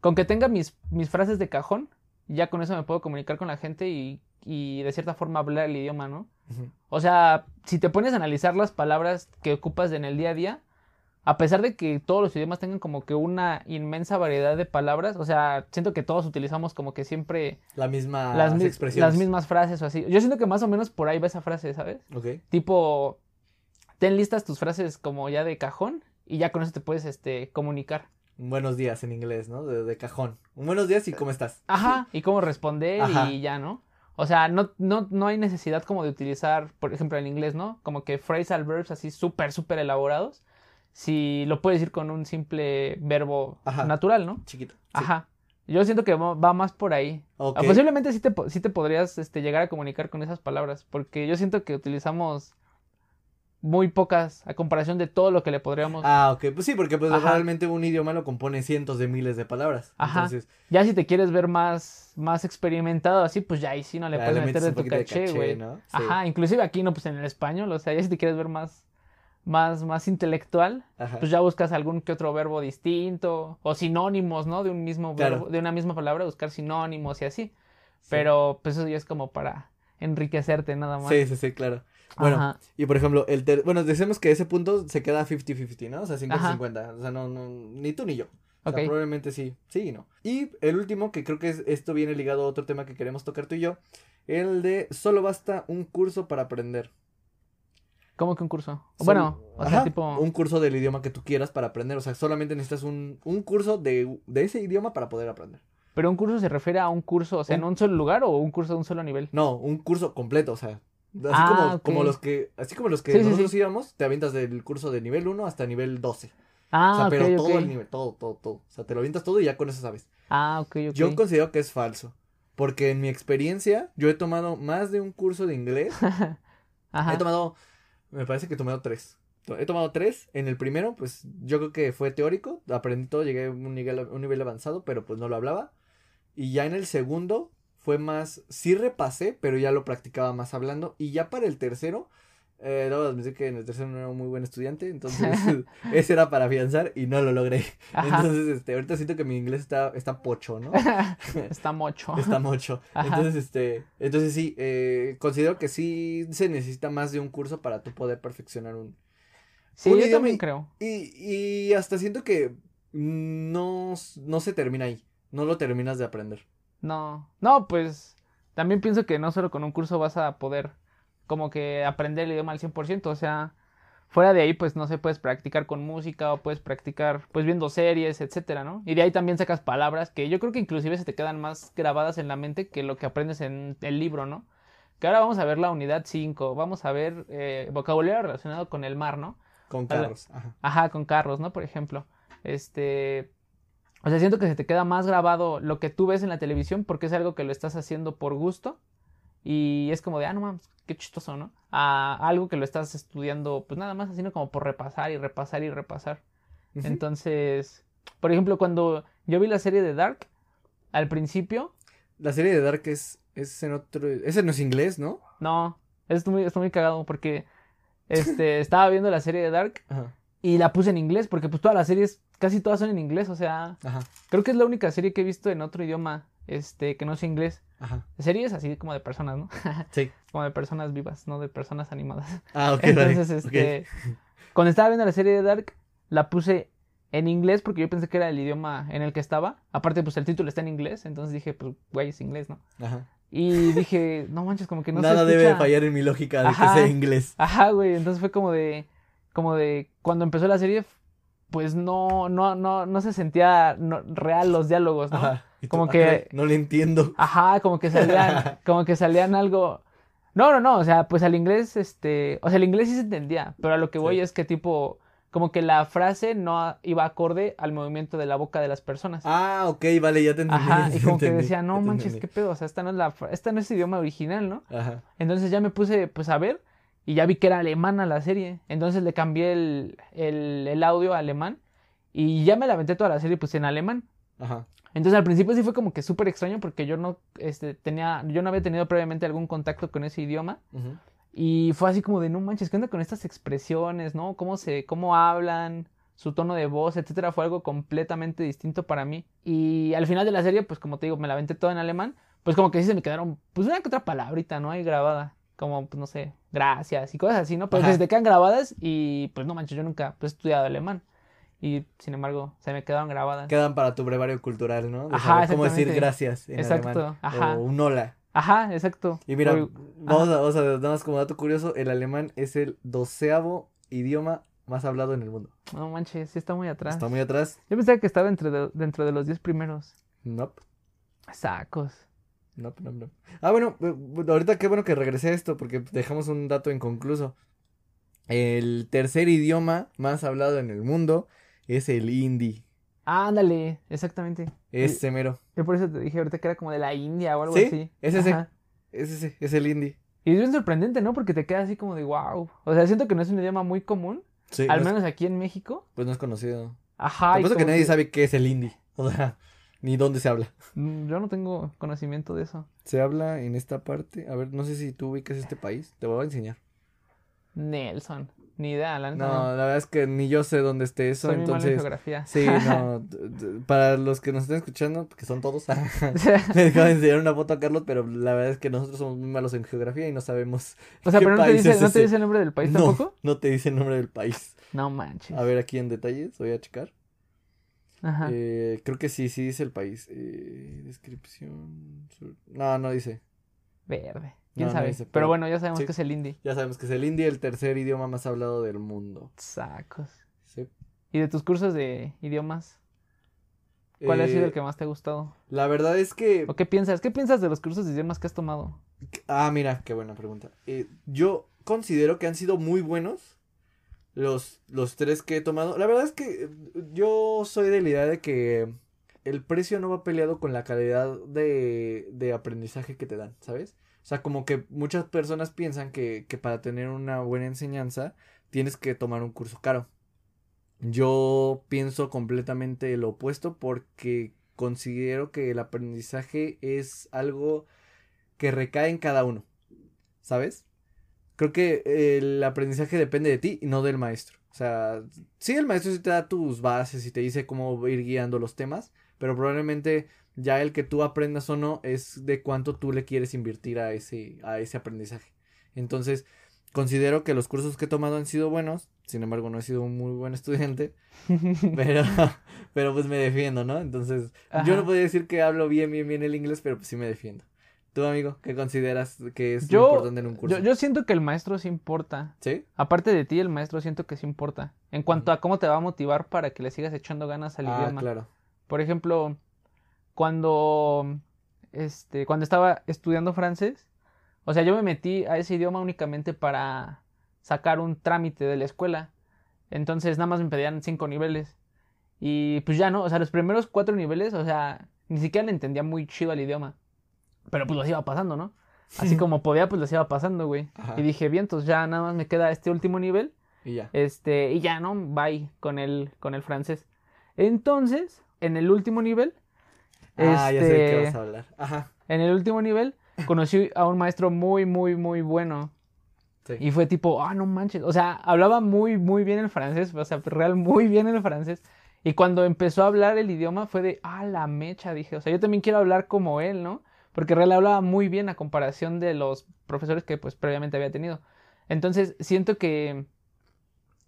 con que tenga mis, mis frases de cajón, ya con eso me puedo comunicar con la gente y, y de cierta forma hablar el idioma, ¿no? O sea, si te pones a analizar las palabras que ocupas en el día a día, a pesar de que todos los idiomas tengan como que una inmensa variedad de palabras, o sea, siento que todos utilizamos como que siempre la misma las, las mismas frases o así. Yo siento que más o menos por ahí va esa frase, ¿sabes? Ok. Tipo, ten listas tus frases como ya de cajón y ya con eso te puedes este, comunicar. Buenos días en inglés, ¿no? De, cajón. buenos días y cómo estás. Ajá, y cómo responder y ya, ¿no? O sea, no, no, no hay necesidad como de utilizar, por ejemplo, en inglés, ¿no? Como que phrasal verbs así súper, súper elaborados. Si lo puedes decir con un simple verbo natural, ¿no? Chiquito. Ajá. Yo siento que va más por ahí. Posiblemente sí te, sí te podrías este, llegar a comunicar con esas palabras, porque yo siento que utilizamos muy pocas a comparación de todo lo que le podríamos. Ah, ok, pues sí, porque pues realmente un idioma lo compone cientos de miles de palabras. Ajá. Entonces... Ya si te quieres ver más, más experimentado así, pues ya ahí sí no le puedes meter de tu caché, güey. Ajá, inclusive aquí no, pues en el español, o sea, ya si te quieres ver más, más, más intelectual, pues ya buscas algún que otro verbo distinto, o sinónimos, ¿no? De un mismo verbo, de una misma palabra, buscar sinónimos y así. Pero pues eso ya es como para enriquecerte nada más. Sí, sí, sí, claro. Bueno, y por ejemplo, el bueno, decimos que ese punto se queda 50-50, ¿no? O sea, 50-50. O sea, no, no, ni tú ni yo. O sea, probablemente sí, sí y no. Y el último, que creo que es, esto viene ligado a otro tema que queremos tocar tú y yo, el de solo basta un curso para aprender. ¿Cómo que un curso? bueno, o sea, tipo... Un curso del idioma que tú quieras para aprender. O sea, solamente necesitas un, un curso de, de ese idioma para poder aprender. ¿Pero un curso se refiere a un curso, o sea, en un solo lugar o un curso de un solo nivel? No, un curso completo, o sea, Así ah, como, los que, así como los que nosotros íbamos, te avientas del curso de nivel 1 hasta nivel 12. Ah, o sea, pero todo el nivel, todo, todo, todo. O sea, te lo avientas todo y ya con eso sabes. Ah, ok, ok. Yo considero que es falso. Porque en mi experiencia, yo he tomado más de un curso de inglés. Ajá. He tomado, me parece que he tomado tres. He tomado tres. En el primero, pues yo creo que fue teórico. Aprendí todo, llegué a un nivel, avanzado, pero pues no lo hablaba. Y ya en el segundo, fue más, sí repasé, pero ya lo practicaba más hablando. Y ya para el tercero, eh, debo admitir que en el tercero no era un muy buen estudiante, entonces ese era para afianzar y no lo logré. Entonces, este, ahorita siento que mi inglés está, está pocho, ¿no? está mocho. Está mocho. Entonces, este, entonces sí, eh, considero que sí se necesita más de un curso para tú poder perfeccionar un... Sí, yo también creo. Y, y hasta siento que no, no se termina ahí, no lo terminas de aprender. No, no, pues también pienso que no solo con un curso vas a poder como que aprender el idioma al 100%, o sea, Fuera de ahí, pues no sé, puedes practicar con música o puedes practicar pues viendo series, etcétera, ¿no? Y de ahí también sacas palabras que yo creo que inclusive se te quedan más grabadas en la mente que lo que aprendes en el libro, ¿no? Que ahora vamos a ver la unidad 5, vamos a ver eh, vocabulario relacionado con el mar, ¿no? Con carros, ajá. Ajá, con carros, ¿no? Por ejemplo. Este. O sea, siento que se te queda más grabado lo que tú ves en la televisión porque es algo que lo estás haciendo por gusto. Y es como de, ah, no mames, qué chistoso, ¿no? A algo que lo estás estudiando, pues nada más haciendo como por repasar y repasar y repasar. Entonces, por ejemplo, cuando yo vi la serie de Dark, al principio. La serie de Dark es, es en otro. Ese no es inglés, ¿no? No, es muy, es muy cagado porque este, estaba viendo la serie de Dark y la puse en inglés porque pues todas las series, casi todas son en inglés, o sea, creo que es la única serie que he visto en otro idioma, este, que no sea inglés. Ajá. Series así como de personas, ¿no? sí. Como de personas vivas, no de personas animadas. Ah, ok. Entonces, este, cuando estaba viendo la serie de Dark, la puse en inglés porque yo pensé que era el idioma en el que estaba. Aparte, pues el título está en inglés, entonces dije, pues, güey, es inglés, ¿no? Ajá. Y dije, no manches, como que no Nada debe fallar en mi lógica de que sea inglés. Ajá, güey. Entonces fue como de. Como de. Cuando empezó la serie, pues no, no, no, no se sentía real los diálogos, ¿no? Ajá. Como ah, que. No le entiendo. Ajá, como que salían. como que salían algo. No, no, no. O sea, pues al inglés, este. O sea, el inglés sí se entendía. Pero a lo que voy es que tipo como que la frase no iba acorde al movimiento de la boca de las personas. Ah, ok, vale, ya te entendí. Ajá, y como que decía, no manches, qué pedo, o sea, esta no es la, esta no es idioma original, ¿no? Ajá. Entonces ya me puse, pues, a ver, y ya vi que era alemana la serie, entonces le cambié el, el, el audio a alemán, y ya me la aventé toda la serie, pues, en alemán. Ajá. Entonces al principio sí fue como que súper extraño porque yo no, este, tenía, yo no había tenido previamente algún contacto con ese idioma. Y fue así como de, no manches, ¿qué onda con estas expresiones, no? ¿Cómo se, cómo hablan? Su tono de voz, etcétera, fue algo completamente distinto para mí. Y al final de la serie, pues como te digo, me la aventé todo en alemán. Pues como que sí se me quedaron, pues una que otra palabrita, ¿no? Ahí grabada. Como, pues no sé, gracias y cosas así, ¿no? Pero se te quedan grabadas y pues no manches, yo nunca pues, he estudiado alemán. Y sin embargo, se me quedaron grabadas. Quedan para tu brevario cultural, ¿no? Ajá, cómo decir gracias en Exacto, Ajá. O un hola. Ajá, exacto. Y mira, vamos, a, vamos a nada más como dato curioso, el alemán es el doceavo idioma más hablado en el mundo. No manches, sí está muy atrás. Está muy atrás. Yo pensaba que estaba dentro de, dentro de los diez primeros. Nope. Sacos. Nope, nope, nope. Ah, bueno, eh, ahorita qué bueno que regresé a esto porque dejamos un dato inconcluso. El tercer idioma más hablado en el mundo es el hindi. ándale, exactamente. Ese mero. Yo por eso te dije ahorita que era como de la India o algo ¿Sí? así. Es ese. Es ese, es el indie. Y es bien sorprendente, ¿no? Porque te queda así como de wow. O sea, siento que no es un idioma muy común. Sí. Al menos aquí en México. Pues no es conocido. Ajá. Por que nadie sabe qué es el indie. O sea, ni dónde se habla. Mm, yo no tengo conocimiento de eso. Se habla en esta parte. A ver, no sé si tú ubicas este país. Te voy a enseñar. Nelson. Ni idea, la neta. No, la verdad es que ni yo sé dónde esté eso, Soy entonces. Geografía. Sí, no. para los que nos estén escuchando, que son todos, le acabo de enseñar una foto a Carlos, pero la verdad es que nosotros somos muy malos en geografía y no sabemos. O sea, pero no te, dice, ¿no te dice el nombre del país tampoco? No te dice el nombre del país. No manches. A ver aquí en detalles, voy a checar. Ajá. Eh, creo que sí, sí dice el país. Eh, descripción. No, no dice. Verde. ¿Quién sabe? pero, bueno, ya sabemos que es el hindi. Ya sabemos que es el hindi, el tercer idioma más hablado del mundo. Sacos. Sí. ¿Y de tus cursos de idiomas? ¿Cuál ha sido el eh, que más te ha gustado? La verdad es que... ¿O qué piensas? ¿Qué piensas de los cursos de idiomas que has tomado? Ah, mira, qué buena pregunta. Eh, yo considero que han sido muy buenos los, los tres que he tomado. La verdad es que eh, yo soy de la idea de que el precio no va peleado con la calidad de, de aprendizaje que te dan, ¿sabes? O sea, como que muchas personas piensan que, que para tener una buena enseñanza tienes que tomar un curso caro. Yo pienso completamente lo opuesto porque considero que el aprendizaje es algo que recae en cada uno. ¿Sabes? Creo que el aprendizaje depende de ti y no del maestro. O sea, sí, el maestro sí te da tus bases y te dice cómo ir guiando los temas, pero probablemente ya el que tú aprendas o no es de cuánto tú le quieres invertir a ese, a ese aprendizaje. Entonces, considero que los cursos que he tomado han sido buenos, sin embargo no he sido un muy buen estudiante, pero, pero pues me defiendo, ¿no? Entonces, yo no podría decir que hablo bien, bien, bien el inglés, pero pues sí me defiendo. ¿Tú, amigo, qué consideras que es Yo, importante en un curso? yo, yo siento que el maestro sí importa. ¿Sí? Aparte de ti, el maestro siento que sí importa. En cuanto a cómo te va a motivar para que le sigas echando ganas al ah, idioma. claro. Por ejemplo, cuando, este, cuando estaba estudiando francés, o sea, yo me metí a ese idioma únicamente para sacar un trámite de la escuela. Entonces, nada más me pedían cinco niveles. Y pues ya no, o sea, los primeros cuatro niveles, o sea, ni siquiera le entendía muy chido al idioma. Pero pues los iba pasando, ¿no? Así como podía, pues los iba pasando, güey. Ajá. Y dije, bien, entonces ya nada más me queda este último nivel. Y ya. Este, y ya, ¿no? Bye con el, con el francés. Entonces, en el último nivel. Ah, ya sé de qué este, vas a hablar. Ajá. En el último nivel, conocí a un maestro muy, muy, muy bueno. Sí. Y fue tipo, ah, no manches. O sea, hablaba muy, muy bien el francés. O sea, real, muy bien el francés. Y cuando empezó a hablar el idioma fue de, ah, la mecha, dije. O sea, yo también quiero hablar como él, ¿no? Porque real hablaba muy bien a comparación de los profesores que pues previamente había tenido. Entonces, siento que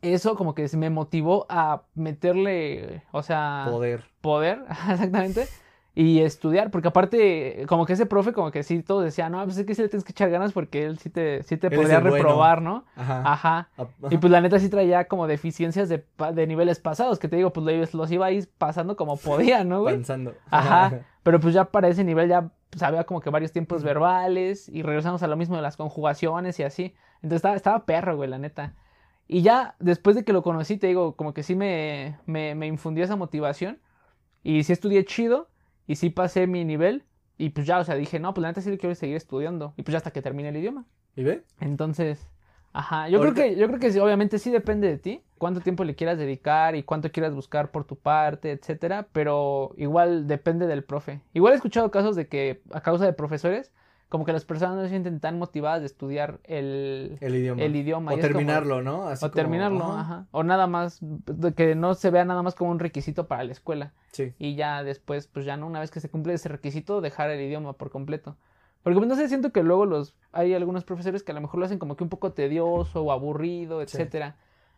eso como que me motivó a meterle, o sea, Poder. poder, exactamente, y estudiar, porque aparte, como que ese profe, como que sí, todos decían, no, pues es que sí le tienes que echar ganas porque él sí te, sí te Él podría bueno. reprobar, ¿no? Ajá. Ajá. Y pues la neta sí traía como deficiencias de, de niveles pasados, que te digo, pues los, iba pasando como podía, ¿no, güey? Pensando. Ajá. Pero pues ya para ese nivel ya sabía como que varios tiempos verbales y regresamos a lo mismo de las conjugaciones y así. Entonces estaba, estaba perro, güey, la neta. Y ya después de que lo conocí, te digo, como que sí me, me, me infundió esa motivación. Y sí estudié chido y sí pasé mi nivel. Y pues ya, o sea, dije, no, pues la neta sí quiero seguir estudiando. Y pues ya hasta que termine el idioma. ¿Y ve? Entonces, ajá, yo Ahorita- creo que, yo creo que sí, obviamente sí depende de ti, cuánto tiempo le quieras dedicar y cuánto quieras buscar por tu parte, etcétera, pero igual depende del profe. Igual he escuchado casos de que a causa de profesores, como que las personas no se sienten tan motivadas de estudiar el, El idioma. el idioma. O y es como- terminarlo, ¿no? Así o como, terminarlo, ajá. ajá. O nada más, que no se vea nada más como un requisito para la escuela. Sí. Y ya después, pues ya no, una vez que se cumple ese requisito, dejar el idioma por completo. Porque pues, no sé, siento que luego los hay algunos profesores que a lo mejor lo hacen como que un poco tedioso o aburrido, Sí.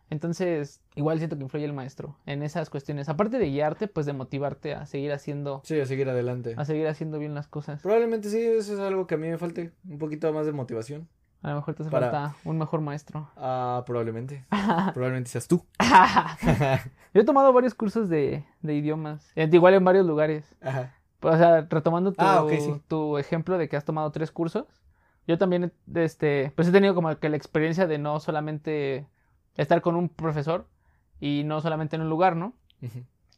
Entonces, igual siento que influye el maestro en esas cuestiones. Aparte de guiarte, pues de motivarte a seguir haciendo, Sí, a seguir adelante. a seguir haciendo bien las cosas. Probablemente sí, eso es algo que a mí me falte. Un poquito más de motivación. A lo mejor te hace Para- falta un mejor maestro. Ah, probablemente. probablemente seas tú. Yo he tomado varios cursos de, de idiomas, igual en varios lugares. Ajá. O sea, retomando tu, Ah, sí. tu ejemplo de que has tomado tres cursos, yo también, este, pues he tenido como que la experiencia de no solamente estar con un profesor y no solamente en un lugar, ¿no?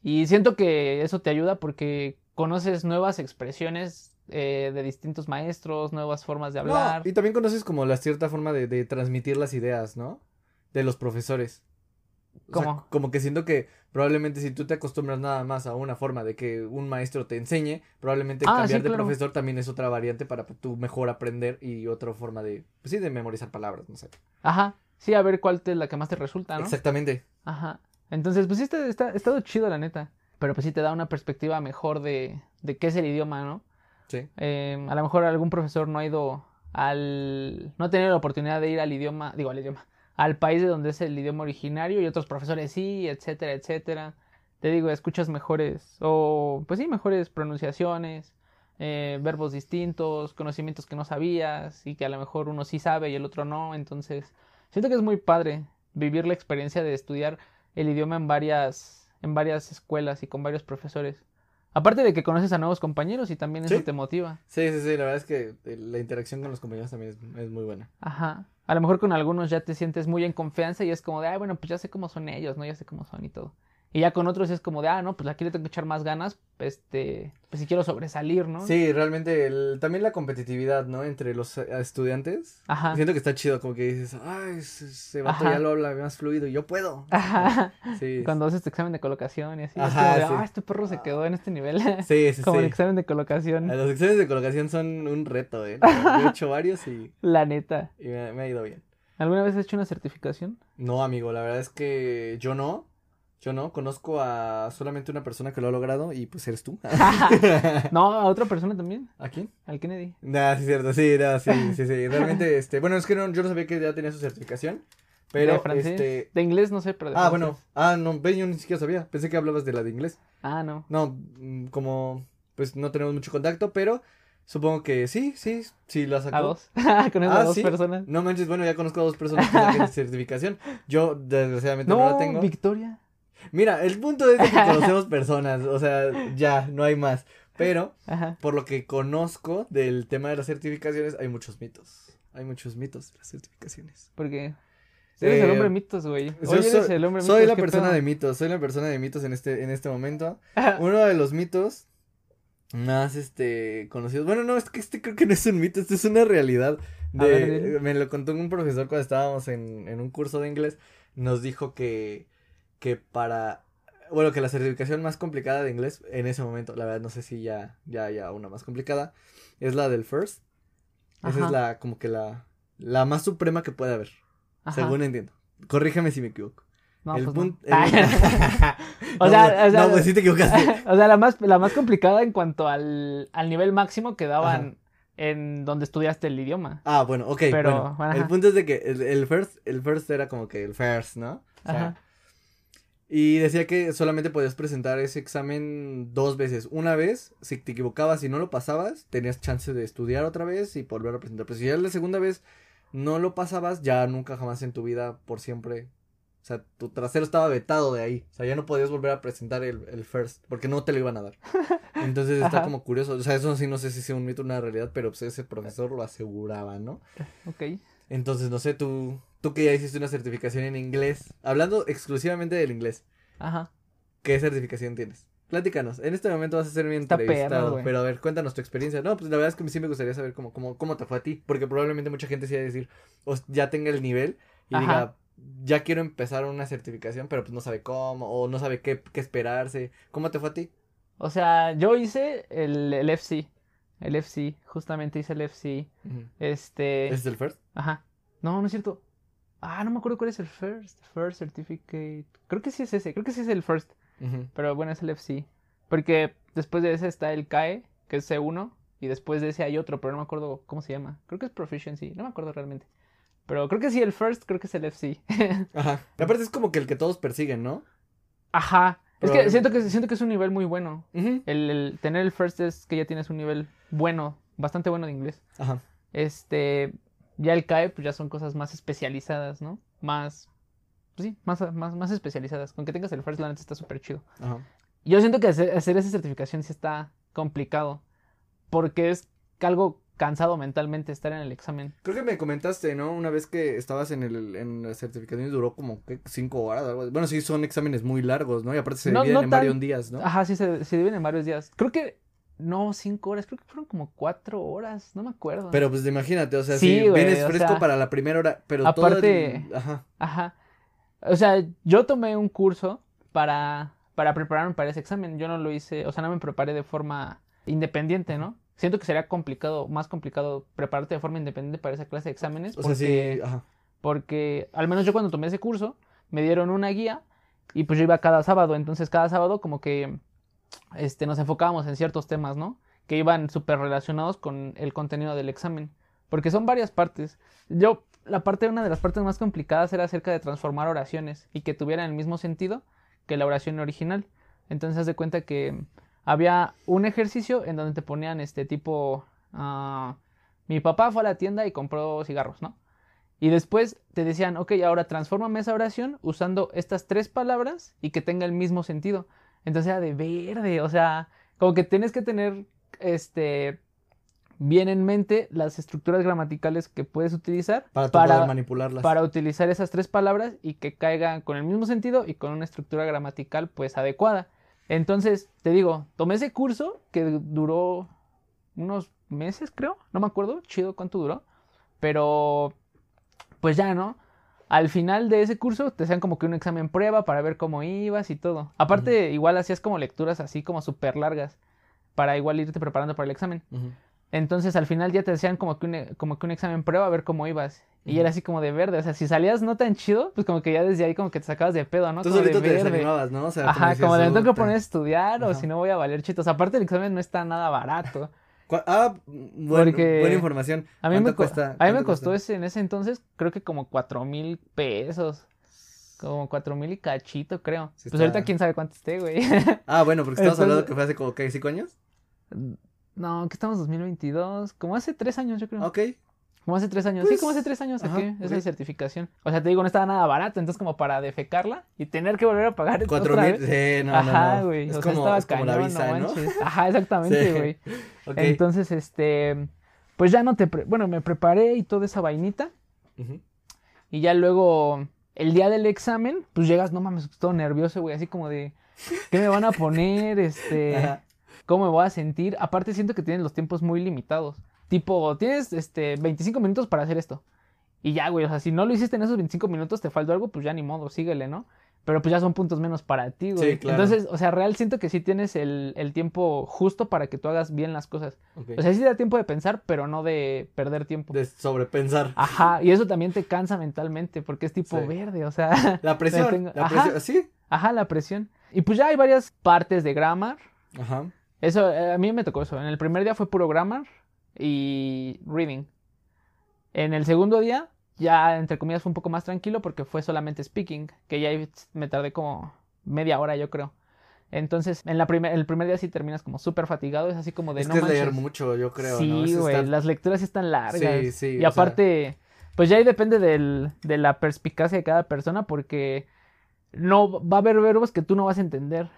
Y siento que eso te ayuda porque conoces nuevas expresiones eh, de distintos maestros, nuevas formas de hablar. No, y también conoces como la cierta forma de, de transmitir las ideas, ¿no? De los profesores. O sea, ¿Cómo? como que siento que probablemente si tú te acostumbras nada más a una forma de que un maestro te enseñe, probablemente Ah, cambiar sí, de claro. profesor también es otra variante para tú mejor aprender y otra forma de, pues sí, de memorizar palabras, no sé. Ajá, sí, a ver cuál es la que más te resulta, ¿no? Exactamente. Ajá. Entonces, pues sí, está, está, estado chido, la neta. Pero pues sí te da una perspectiva mejor de, de qué es el idioma, ¿no? Sí. Eh, a lo mejor algún profesor no ha ido al... no ha tenido la oportunidad de ir al idioma, digo al idioma, al país de donde es el idioma originario y otros profesores sí, etcétera, etcétera. Te digo, escuchas mejores, o pues sí, mejores pronunciaciones, eh, verbos distintos, conocimientos que no sabías y que a lo mejor uno sí sabe y el otro no. Entonces, siento que es muy padre vivir la experiencia de estudiar el idioma en varias, en varias escuelas y con varios profesores. Aparte de que conoces a nuevos compañeros y también eso te motiva. Sí, sí, sí, la verdad es que eh, la interacción con los compañeros también es, es muy buena. Ajá. A lo mejor con algunos ya te sientes muy en confianza y es como de, ay, bueno, pues ya sé cómo son ellos, ¿no? Ya sé cómo son y todo. Y ya con otros es como de, ah, no, pues aquí le tengo que echar más ganas, este, pues si quiero sobresalir, ¿no? Sí, realmente el- también la competitividad, ¿no? Entre los eh, estudiantes. Ajá. Siento que está chido, como que dices, ay, ese vato Ajá. ya lo habla más fluido, yo puedo. Ajá. Sí. Cuando haces tu examen de colocación y así, es Ajá, como de, sí. ah, este perro se quedó en este nivel. Sí, sí, como el examen de colocación, Los exámenes de colocación son un reto, ¿eh? Yo he hecho varios y, la neta. y me, me ha ido bien. ¿Alguna vez has hecho una certificación? No, amigo, la verdad es que yo no. Yo no. Conozco a solamente una persona que lo ha logrado y pues eres tú. No, a otra persona también, ¿A quién? al Kennedy. Nah, sí, es cierto, sí, no, sí, sí, sí. Realmente, este, bueno, es que no, yo no sabía que ya tenía su certificación. Pero, de francés. este. De inglés no sé, pero de Ah, francés. bueno. Ah, no, yo ni siquiera sabía. Pensé que hablabas de la de inglés. Ah, no. No, mm, como, pues no tenemos mucho contacto, pero Supongo que sí, sí, sí la sacó. A dos. Con esas Ah, dos ¿sí? personas. No manches, bueno, ya conozco a dos personas que saquen certificación. Yo, desgraciadamente, no, No, la tengo. Victoria. Mira, el punto es de que conocemos personas, o sea, ya, no hay más. Pero, Ajá. por lo que conozco del tema de las certificaciones, hay muchos mitos. Hay muchos mitos de las certificaciones. Porque eres el Eh, hombre mitos, güey. Hoy eres soy, el hombre soy mitos, la ¿qué persona pedo? de mitos, soy la persona de mitos en este, en este momento. Uno de los mitos más este conocidos. Bueno, no, es que este creo que no es un mito, esto es una realidad. De, ver, me lo contó un profesor cuando estábamos en, en un curso de inglés. Nos dijo que, que para. Bueno, que la certificación más complicada de inglés en ese momento, la verdad no sé si ya, ya, ya una más complicada, es la del first. Esa Ajá. es la, como que la, la más suprema que puede haber, Ajá. según entiendo. Corrígeme si me equivoco. No, el pues punto. no. O no, sea, o sea- no, pues sí te equivocaste. o sea, la más, la más complicada en cuanto al, al nivel máximo que daban en donde estudiaste el idioma. Ah, bueno, ok, Pero, bueno. ajá. El punto es de que el, el first, el first era como que el first, ¿no? O sea, Ajá. Y decía que solamente podías presentar ese examen dos veces. Una vez, si te equivocabas y no lo pasabas, tenías chance de estudiar otra vez y volver a presentar. Pero si ya la segunda vez no lo pasabas, ya nunca jamás en tu vida, por siempre. O sea, tu trasero estaba vetado de ahí. O sea, ya no podías volver a presentar el, el first, porque no te lo iban a dar. Entonces está como curioso. O sea, eso sí no sé si sea un mito o una realidad, pero pues ese profesor lo aseguraba, ¿no? Ok. Entonces, no sé, tú, tú que ya hiciste una certificación en inglés, hablando exclusivamente del inglés, Ajá. ¿qué certificación tienes? Platícanos, en este momento vas a ser mi entrevistado, pero a ver, cuéntanos tu experiencia. No, pues la verdad es que sí me gustaría saber cómo, cómo, cómo te fue a ti, porque probablemente mucha gente sí va a decir, o ya tenga el nivel y Ajá. diga, ya quiero empezar una certificación, pero pues no sabe cómo, o no sabe qué, qué esperarse. ¿Cómo te fue a ti? O sea, yo hice el, el FC. El FC. Justamente hice el FC. Este. ¿Ese es el first? Ajá. No, no es cierto. Ah, no me acuerdo cuál es el first. First certificate. Creo que sí es ese. Creo que sí es el first. Ujú. Pero bueno, es el FC. Porque después de ese está el CAE, que es C1. Y después de ese hay otro, pero no me acuerdo cómo se llama. Creo que es Proficiency. No me acuerdo realmente. Pero creo que sí, el first, creo que es el FC. Ajá. Y aparte es como que el que todos persiguen, ¿no? Ajá. Es que siento que siento que es un nivel muy bueno. El tener el first es que ya tienes un nivel bueno, bastante bueno de inglés. Ajá. Este, ya el CAE, pues ya son cosas más especializadas, ¿no? Más, pues sí, más, más, más especializadas. Con que tengas el first, la neta está súper chido. Ajá. Yo siento que hacer, hacer esa certificación sí está complicado. Porque es algo cansado mentalmente estar en el examen. Creo que me comentaste, ¿no? Una vez que estabas en el en la certificación y duró como ¿qué? cinco horas. algo. Bueno, sí, son exámenes muy largos, ¿no? Y aparte se No- dividen no en tan- varios días, ¿no? Ajá, sí, se, se dividen en varios días. Creo que, no, cinco horas, creo que fueron como cuatro horas, no me acuerdo. Pero pues imagínate, o sea, Sí, si güey, vienes o fresco sea, para la primera hora, pero todo aparte- el- Ajá. Ajá. O sea, yo tomé un curso para, para prepararme para ese examen. Yo no lo hice, o sea, no me preparé de forma independiente, ¿no? Siento que sería complicado, más complicado prepararte de forma independiente para esa clase de exámenes. O sea, porque, sí, ajá. porque al menos yo cuando tomé ese curso, me dieron una guía y pues yo iba cada sábado. Entonces cada sábado como que este, nos enfocábamos en ciertos temas, ¿no? Que iban súper relacionados con el contenido del examen. Porque son varias partes. Yo, la parte, una de las partes más complicadas era acerca de transformar oraciones y que tuvieran el mismo sentido que la oración original. Entonces, haz de cuenta que había un ejercicio en donde te ponían este tipo. ah, mi papá fue a la tienda y compró cigarros, ¿no? Y después te decían, ok, ahora transfórmame esa oración usando estas tres palabras y que tenga el mismo sentido. Entonces era de verde, o sea, como que tienes que tener este bien en mente las estructuras gramaticales que puedes utilizar Para, tú poder manipularlas. para utilizar esas tres palabras y que caigan con el mismo sentido y con una estructura gramatical pues adecuada. Entonces, te digo, tomé ese curso que duró unos meses, creo, no me acuerdo, chido cuánto duró, pero pues ya, ¿no? Al final de ese curso te hacían como que un examen prueba para ver cómo ibas y todo. Aparte, igual hacías como lecturas así como súper largas para igual irte preparando para el examen. Entonces al final ya te hacían como que un, como que un examen prueba a ver cómo ibas. Y era así como de verde. O sea, si salías no tan chido, pues como que ya desde ahí como que te sacabas de pedo, ¿no? Tú como de te desanimabas, ¿no? O sea, Ajá, como de me tengo que poner a estudiar o si no voy a valer chitos. Aparte el examen no está nada barato. Ah, buen- Porque buena información. A mí, me, ¿Cuánto co- cuesta? a mí me ¿Cuánto costó ese en ese entonces creo que como cuatro mil pesos. Como cuatro mil y cachito, creo. Sí pues ahorita está- quién sabe cuánto esté, güey. Ah, bueno, porque estamos Entonces- hablando que fue hace como, ¿qué? ¿Cinco años? No, que estamos 2022. Como hace tres años, yo creo. Ok. Como hace tres años. sí, Pues, como hace tres años ajá, saqué esa ok. certificación. O sea, te digo, no estaba nada barato. Entonces, como para defecarla y tener que volver a pagar. Cuatro otra mil. vez. Sí, no, no, Ajá, no. güey. Es O como, sea, estaba es como la cañón, visa, no ¿no? manches. Ajá, exactamente, Sí. güey. Entonces, este. Pues ya no te. pre- Bueno, me preparé y toda esa vainita. Ujú. Y ya luego, el día del examen, pues llegas, no mames, todo nervioso, güey, así como de, ¿qué me van a poner? Este, Ajá. ¿cómo me voy a sentir? Aparte siento que tienen los tiempos muy limitados. Tipo, tienes, este, 25 minutos para hacer esto. Y ya, güey, o sea, si no lo hiciste en esos 25 minutos, te faltó algo, pues ya ni modo, síguele, ¿no? Pero pues ya son puntos menos para ti, güey. Sí, claro. Entonces, o sea, real siento que sí tienes el, el tiempo justo para que tú hagas bien las cosas. Ok. O sea, sí te da tiempo de pensar, pero no de perder tiempo. de sobrepensar. Ajá, y eso también te cansa mentalmente, porque es tipo Sí. verde, o sea, La presión. tengo- La Ajá. presión. ¿Sí? ajá, la presión. Y pues ya hay varias partes de grammar. Ajá. Eso, eh, a mí me tocó eso. En el primer día fue puro grammar y reading. En el segundo día, ya entre comillas fue un poco más tranquilo porque fue solamente speaking, que ya me tardé como media hora, yo creo. Entonces, en la primer, el primer día sí terminas como súper fatigado, es así como de es no que es leer mucho, yo creo, Sí, güey, las lecturas están largas. Sí, sí, Y sea- aparte, pues ya ahí depende del, de la perspicacia de cada persona porque no va a haber verbos que tú no vas a entender.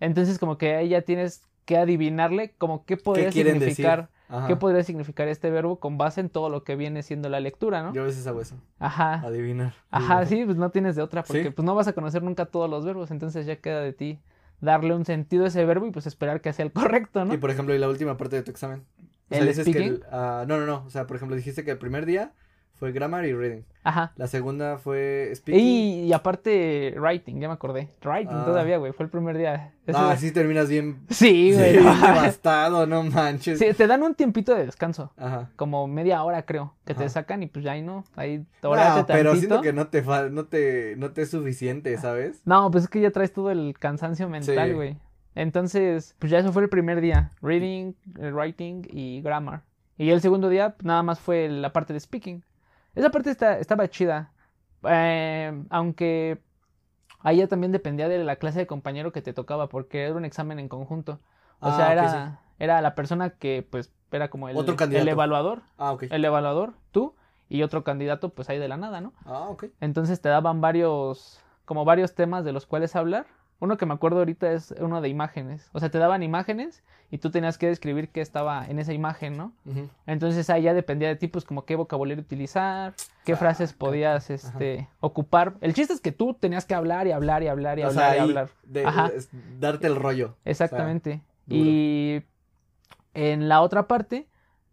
Entonces como que ahí ya tienes que adivinarle como qué podría significar, decir? Ajá. qué podría significar este verbo con base en todo lo que viene siendo la lectura, ¿no? Yo a veces hago eso. Ajá. Adivinar. Ajá, sí, pues no tienes de otra porque Sí. pues no vas a conocer nunca todos los verbos, entonces ya queda de ti darle un sentido a ese verbo y pues esperar que sea el correcto, ¿no? Y por ejemplo, y la última parte de tu examen. O sea, ¿El dices que speaking? el- ah, no, no, no. O sea, por ejemplo, dijiste que el primer día fue grammar y reading. Ajá. La segunda fue speaking. Y, y aparte, writing, ya me acordé. Writing Ah. todavía, güey. Fue el primer día. Ese- Ah, sí terminas bien. Sí, güey. Sí, no. devastado, no manches. Sí, te dan un tiempito de descanso. Ajá. Como media hora, creo. Que te sacan y pues ya ahí no. Ahí No, orate pero siento que no te, fal- no te no te es suficiente, ¿sabes? No, pues es que ya traes todo el cansancio mental, Sí. güey. Entonces, pues ya eso fue el primer día. Reading, eh, writing y grammar. Y el segundo día, pues, nada más fue la parte de speaking. Esa parte está, estaba chida. Eh, aunque ahí ya también dependía de la clase de compañero que te tocaba, porque era un examen en conjunto. O Ah, sea, ok, era, sí. era la persona que, pues, era como el, Otro candidato. el evaluador. Ah, ok. El evaluador, tú, y otro candidato, pues ahí de la nada, ¿no? Ah, ok. Entonces te daban varios, como varios temas de los cuales hablar. Uno que me acuerdo ahorita es uno de imágenes. O sea, te daban imágenes y tú tenías que describir qué estaba en esa imagen, ¿no? Entonces ahí ya dependía de ti, pues como qué vocabulario utilizar, qué Ah, frases podías, este, ocupar. El chiste es que tú tenías que hablar y hablar y hablar y O hablar sea, y hablar. de- Ajá. es darte el rollo. Exactamente. y en la otra parte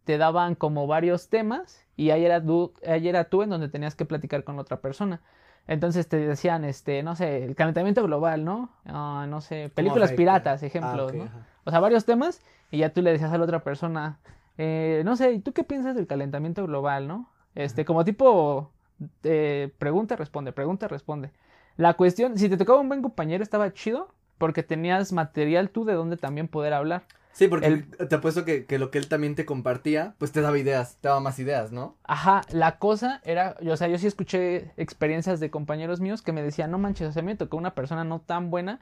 te daban como varios temas y ahí era, tú, ahí era tú en donde tenías que platicar con otra persona. Entonces te decían, este, no sé, el calentamiento global, ¿no? Ah, no sé, películas piratas, Ah, ejemplos, ajá. O sea, varios temas y ya tú le decías a la otra persona, eh, no sé, ¿y tú qué piensas del calentamiento global, no? Este, como tipo, eh, pregunta, responde, pregunta, responde. La cuestión, si te tocaba un buen compañero, estaba chido porque tenías material tú de donde también poder hablar. Sí, porque El- te apuesto que, que lo que él también te compartía, pues te daba ideas, te daba más ideas, ¿no? Ajá, la cosa era, yo, o sea, yo sí escuché experiencias de compañeros míos que me decían, no manches, o sea, me tocó una persona no tan buena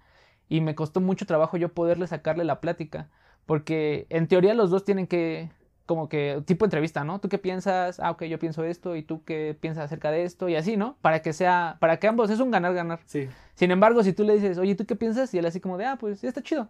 y me costó mucho trabajo yo poderle sacarle la plática, porque en teoría los dos tienen que, como que, tipo entrevista, ¿no? ¿Tú qué piensas? Ah, ok, yo pienso esto, y tú qué piensas acerca de esto, y así, ¿no? Para que sea, para que ambos, es un ganar-ganar. Sí. Sin embargo, si tú le dices, oye, ¿tú qué piensas? Y él así como de, ah, pues ya está chido.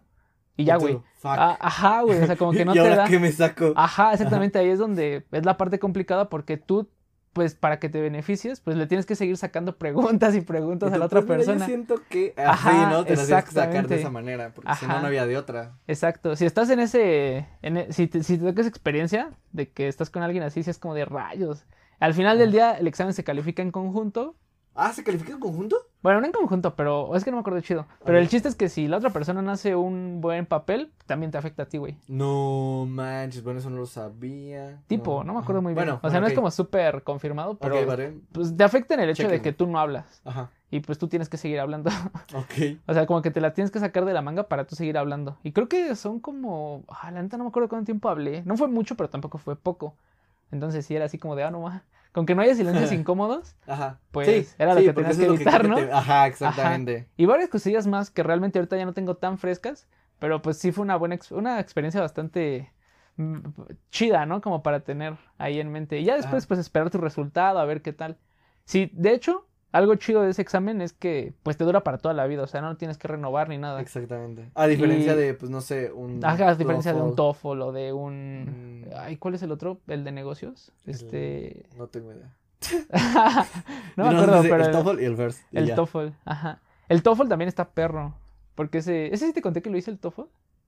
Y ya, güey. Ah, ajá, güey, o sea, como que no ¿Y te ahora da. qué me saco? Ajá, exactamente, ahí es donde es la parte complicada porque tú, pues para que te beneficies, pues le tienes que seguir sacando preguntas y preguntas Y a la otra pues, mira, persona. Yo siento que Ajá, así, ¿no? Te las tienes que sacar de esa manera, porque si no, no había de otra. Exacto, si estás en ese, en e- si te, si te experiencia de que estás con alguien así, si es como de rayos. Al final del día el examen se califica en conjunto. Ah, ¿se califica en conjunto? Bueno, no en conjunto, pero es que no me acuerdo chido. Pero el chiste es que si la otra persona no hace un buen papel, también te afecta a ti, güey. No manches, bueno, eso no lo sabía. Tipo, no, me acuerdo muy bien. Bueno, o sea, bueno, no es como súper confirmado, pero vale. pues te afecta en el hecho de que tú no hablas. Ajá. Y pues tú tienes que seguir hablando. Ok. o sea, como que te la tienes que sacar de la manga para tú seguir hablando. Y creo que son como. Ah, la neta no me acuerdo cuánto tiempo hablé. No fue mucho, pero tampoco fue poco. Entonces sí era así como de, ah, no ma. Con que no haya silencios incómodos. Ajá. Pues, era lo que tenías que evitar, ¿no? te- Ajá, exactamente. Y varias cosillas más que realmente ahorita ya no tengo tan frescas. Pero pues sí fue una buena ex- una experiencia bastante. mm, chida, ¿no? Como para tener ahí en mente. Y ya después, Ajá. pues, esperar tu resultado, a ver qué tal. Sí, de hecho, algo chido de ese examen es que, pues, te dura para toda la vida. O sea, no tienes que renovar ni nada. Exactamente. A diferencia Y- de, pues no sé, un. Ajá, a diferencia de un TOEFL, o de un... Mm. Ay, ¿cuál es el otro? ¿El de negocios? el- Este... No tengo idea. no me acuerdo, sé, pero... El TOEFL y el El ya. TOEFL, ajá. El TOEFL también está perro. Porque ese... ¿Ese sí te conté que lo hice el TOEFL?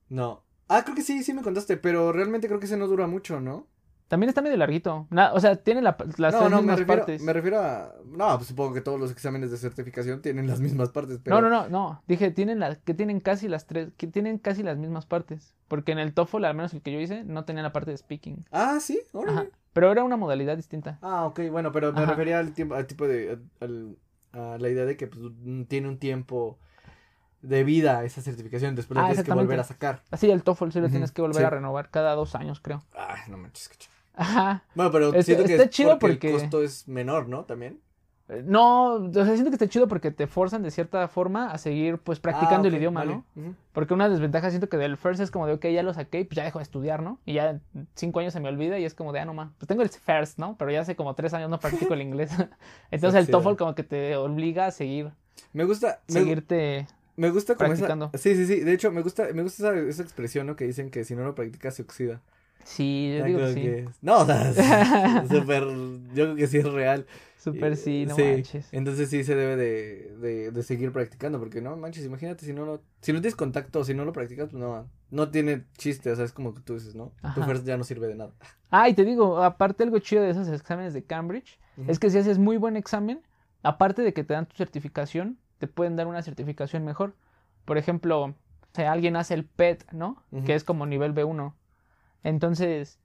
No. Ah, creo que sí, sí me contaste, pero realmente creo que ese no dura mucho, ¿no? También está medio larguito. Na- o sea, tiene la- las no, tres no, me mismas refiero, partes. me refiero a. No, pues supongo que todos los exámenes de certificación tienen las mismas partes, pero. No, no, no, no. Dije, tienen la, que tienen casi las tres, que tienen casi las mismas partes. Porque en el TOEFL, al menos el que yo hice, no tenía la parte de speaking. Ah, sí. Ajá. Pero era una modalidad distinta. Ah, ok, bueno, pero me Ajá. refería al tiempo, al tipo de, al- a la idea de que pues, mm, tiene un tiempo de vida esa certificación, después la Ah, tienes que volver a sacar. Así, el TOEFL sí lo tienes que volver sí. a renovar cada dos años, creo. Ay, no manches, chido. Ajá. Bueno, pero Está- siento que está es chido porque, el costo es menor, ¿no? También. Eh, No, o sea, siento que está chido porque te forzan de cierta forma a seguir, pues, practicando Ah, el ok, idioma, vale. ¿no? Porque una desventaja siento que del first es como de, ok, ya lo saqué y pues ya dejo de estudiar, ¿no? Y ya cinco años se me olvida y es como de, ah, no más. Pues tengo el first, ¿no? Pero ya hace como tres años no practico el inglés. Entonces el. TOEFL como que te obliga a seguir, Me gusta, me, seguirte. me gusta como esa... practicando. Sí, sí, sí, de hecho me gusta, me gusta esa, esa expresión, ¿no? Que dicen que si no lo practicas se oxida. Sí, yo digo que sí. que- No, o sea, súper, yo creo que sí es real. Súper sí, no Sí, manches. Entonces sí se debe de, de, de seguir practicando, porque no manches, imagínate si no lo, si no tienes contacto, si no lo practicas, pues no, no tiene chiste, o sea, es como que tú dices, ¿no? Tu first ya no sirve de nada. Ah, y te digo, aparte algo chido de esos exámenes de Cambridge es que si haces muy buen examen, aparte de que te dan tu certificación, te pueden dar una certificación mejor. Por ejemplo, si alguien hace el PET, ¿no? Que es como nivel B1. Entonces,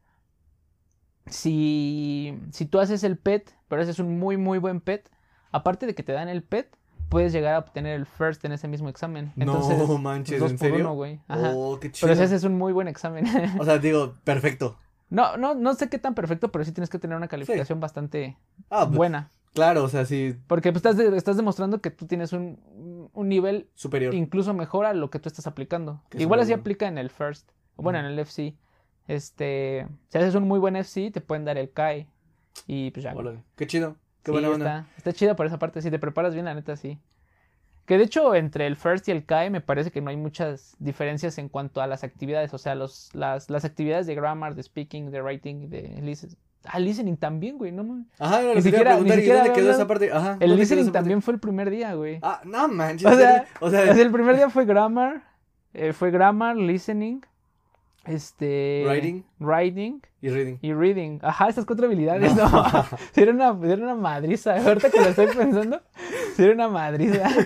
si, si tú haces el PET, pero haces un muy, muy buen PET, aparte de que te dan el PET, puedes llegar a obtener el first en ese mismo examen. Entonces, no manches, dos ¿en por serio? güey. Oh, qué chido. pero si haces un muy buen examen. O sea, digo, perfecto. no, no, no sé qué tan perfecto, pero sí tienes que tener una calificación bastante Ah, pues, buena. claro, o sea, sí, Porque pues, estás, de- estás demostrando que tú tienes un, un nivel superior. incluso mejor a lo que tú estás aplicando. Es Igual así bueno. aplica en el first, bueno, en el FC. Este, si haces un muy buen FC, te pueden dar el CAI. Y pues ya. Órale, qué chido, qué Sí, buena onda. está, está chida por esa parte. Si te preparas bien, la neta, sí. Que de hecho, entre el first y el CAI me parece que no hay muchas diferencias en cuanto a las actividades. O sea, los, las, las actividades de grammar, de speaking, de writing, de listening. Ah, listening también, güey. No, mames. Ajá, lo Ni siquiera- preguntar, ni ¿y siquiera dónde quedó esa parte? Ajá, el ¿dónde quedó listening también fue el primer día, güey. Ah, no manches, o sea, O sea, el primer día fue grammar, eh, fue grammar, listening, este... Writing. Writing y reading. y reading. Ajá, esas cuatro habilidades, no. sí, era una, sí era una madriza. Ahorita que lo estoy pensando, sí era una madriza. Sí,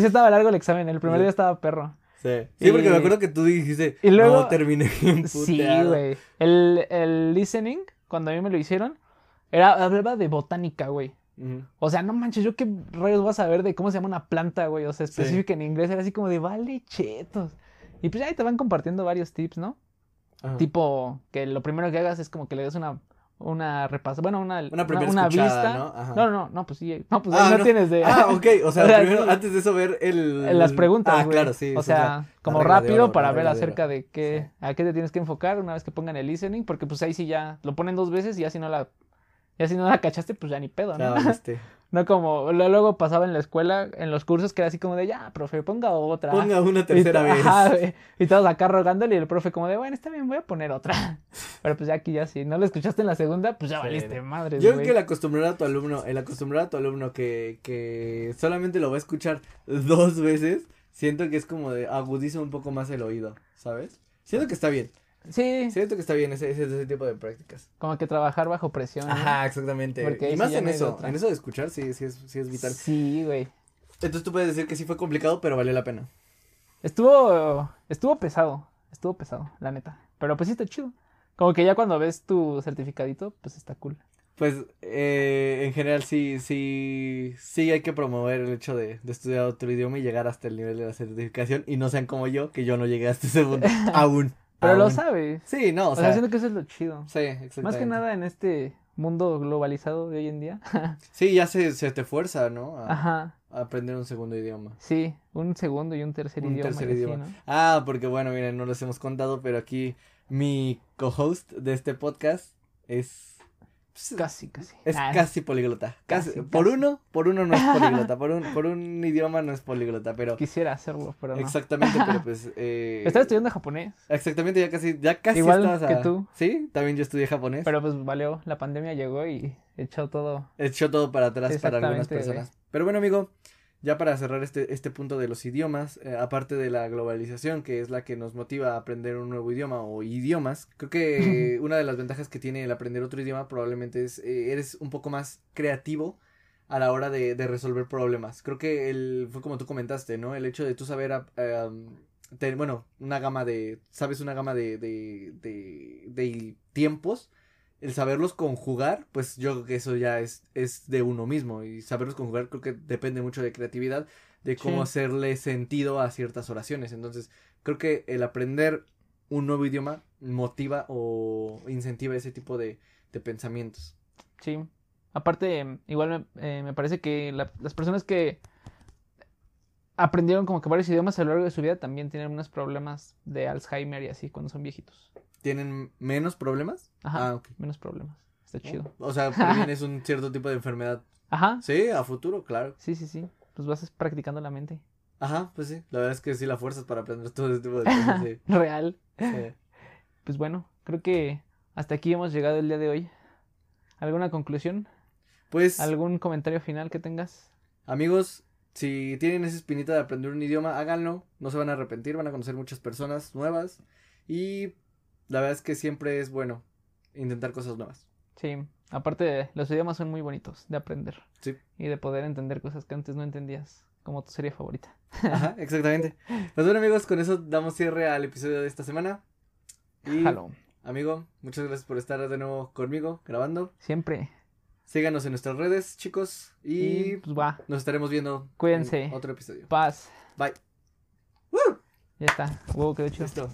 sí estaba largo el examen. El primer Sí. día estaba perro. Sí, sí, porque me Y- acuerdo que tú dijiste, y luego- no, terminé bien Sí, puteado". güey. El, el listening, cuando a mí me lo hicieron, era, hablaba de botánica, güey. Ujú. O sea, no manches, yo qué rayos voy a saber de cómo se llama una planta, güey. O sea, Sí. específica en inglés, era así como de vale chetos. Y pues ahí te van compartiendo varios tips, ¿no? Ajá. Tipo, que lo primero que hagas es como que le des una, una repaso, bueno, una, Una primera una escuchada, vista. ¿no? Ajá. No, no, no, pues sí, no, pues Ah, ahí no, no. tienes de Ah, ok, o sea, O sea, primero, sí. antes de eso ver el... las preguntas, Ah, claro, sí. O sea, como rápido oro, para ver acerca de qué, a qué te tienes que enfocar una vez que pongan el listening, porque pues ahí sí ya lo ponen dos veces y ya si no la, ya si no la cachaste, pues ya ni pedo, ¿no? No como lo- luego pasaba en la escuela, en los cursos, que era así como de, ya, profe, ponga otra. Ponga una tercera vez. ajá, y todos acá rogándole y el profe como de, bueno, está bien, voy a poner otra. Pero pues ya aquí ya si no lo escuchaste en la segunda, pues ya Sí. valiste madre. Yo creo que el acostumbrar a tu alumno, el acostumbrar a tu alumno que, que solamente lo va a escuchar dos veces, siento que es como de agudiza un poco más el oído, ¿sabes? Siento que está bien, Sí, siento que está bien ese, ese, ese tipo de prácticas. como que trabajar bajo presión. ¿no? Ajá, exactamente. Porque y más en eso, en eso de escuchar sí, sí es, sí es vital. Sí, güey. Entonces tú puedes decir que sí fue complicado, pero valió la pena. Estuvo, estuvo pesado, estuvo pesado, la neta. Pero pues sí está chido. Como que ya cuando ves tu certificadito, pues está cool. Pues eh, en general sí, sí, sí hay que promover el hecho de, de estudiar otro idioma y llegar hasta el nivel de la certificación y no sean como yo, que yo no llegué hasta ese punto aún. Pero lo aún. sabes. Sí, no, o O sea, sea, siento que eso es lo chido. sí, exactamente. Más que nada en este mundo globalizado de hoy en día. Sí, ya se, se te fuerza, ¿no? A, Ajá. a aprender un segundo idioma. Sí, un segundo y un tercer Un idioma. tercer así, idioma. ¿no? Ah, porque bueno, miren, no les hemos contado, pero aquí mi co-host de este podcast es Casi, casi. es Ah, casi políglota. Casi, Casi, por casi. uno, por uno no es políglota, por un, por un idioma no es políglota, pero Quisiera hacerlo, pero no. exactamente, pero pues eh, Estaba estudiando japonés, exactamente ya casi, ya casi Igual que a- tú. Sí, también yo estudié japonés. pero pues valió. La pandemia llegó y echó todo. echó todo para atrás para algunas personas. Pero bueno, amigo, ya para cerrar este, este punto de los idiomas, eh, aparte de la globalización, que es la que nos motiva a aprender un nuevo idioma o idiomas, creo que una de las ventajas que tiene el aprender otro idioma probablemente es eh, eres un poco más creativo a la hora de, de resolver problemas. Creo que el, fue como tú comentaste, ¿no? El hecho de tú saber, em, te- bueno, una gama de, sabes una gama de, de, de, de tiempos el saberlos conjugar, pues yo creo que eso ya es, es de uno mismo. Y saberlos conjugar creo que depende mucho de creatividad, de cómo Sí. hacerle sentido a ciertas oraciones. Entonces, creo que el aprender un nuevo idioma motiva o incentiva ese tipo de, de pensamientos. Sí. Aparte, igual me, eh, me parece que la- las personas que aprendieron como que varios idiomas a lo largo de su vida también tienen unos problemas de Alzheimer y así cuando son viejitos. ¿Tienen menos problemas? Ajá. Ah, ok. Menos problemas. Está chido. O sea, previenes un cierto tipo de enfermedad. Ajá. Sí, a futuro, claro. Sí, sí, sí. Pues vas practicando la mente. Ajá, pues sí. La verdad es que sí la fuerzas para aprender todo ese tipo de cosas. Sí. Real. Sí. Pues bueno, creo que hasta aquí hemos llegado el día de hoy. ¿Alguna conclusión? Pues, ¿Algún comentario final que tengas? amigos, si tienen esa espinita de aprender un idioma, háganlo. No se van a arrepentir, van a conocer muchas personas nuevas. Y la verdad es que siempre es bueno intentar cosas nuevas. Sí. Aparte, los idiomas son muy bonitos de aprender. Sí. Y de poder entender cosas que antes no entendías, como tu serie favorita. Ajá, exactamente. Pues bueno, amigos, con eso damos cierre al episodio de esta semana. Y, Jalo. amigo, muchas gracias por estar de nuevo conmigo grabando. Siempre. Síganos en nuestras redes, chicos. Y, Y pues va. nos estaremos viendo Cuídense. en otro episodio. Paz. Bye. Ya está. Huevo, quedó chido. Listo.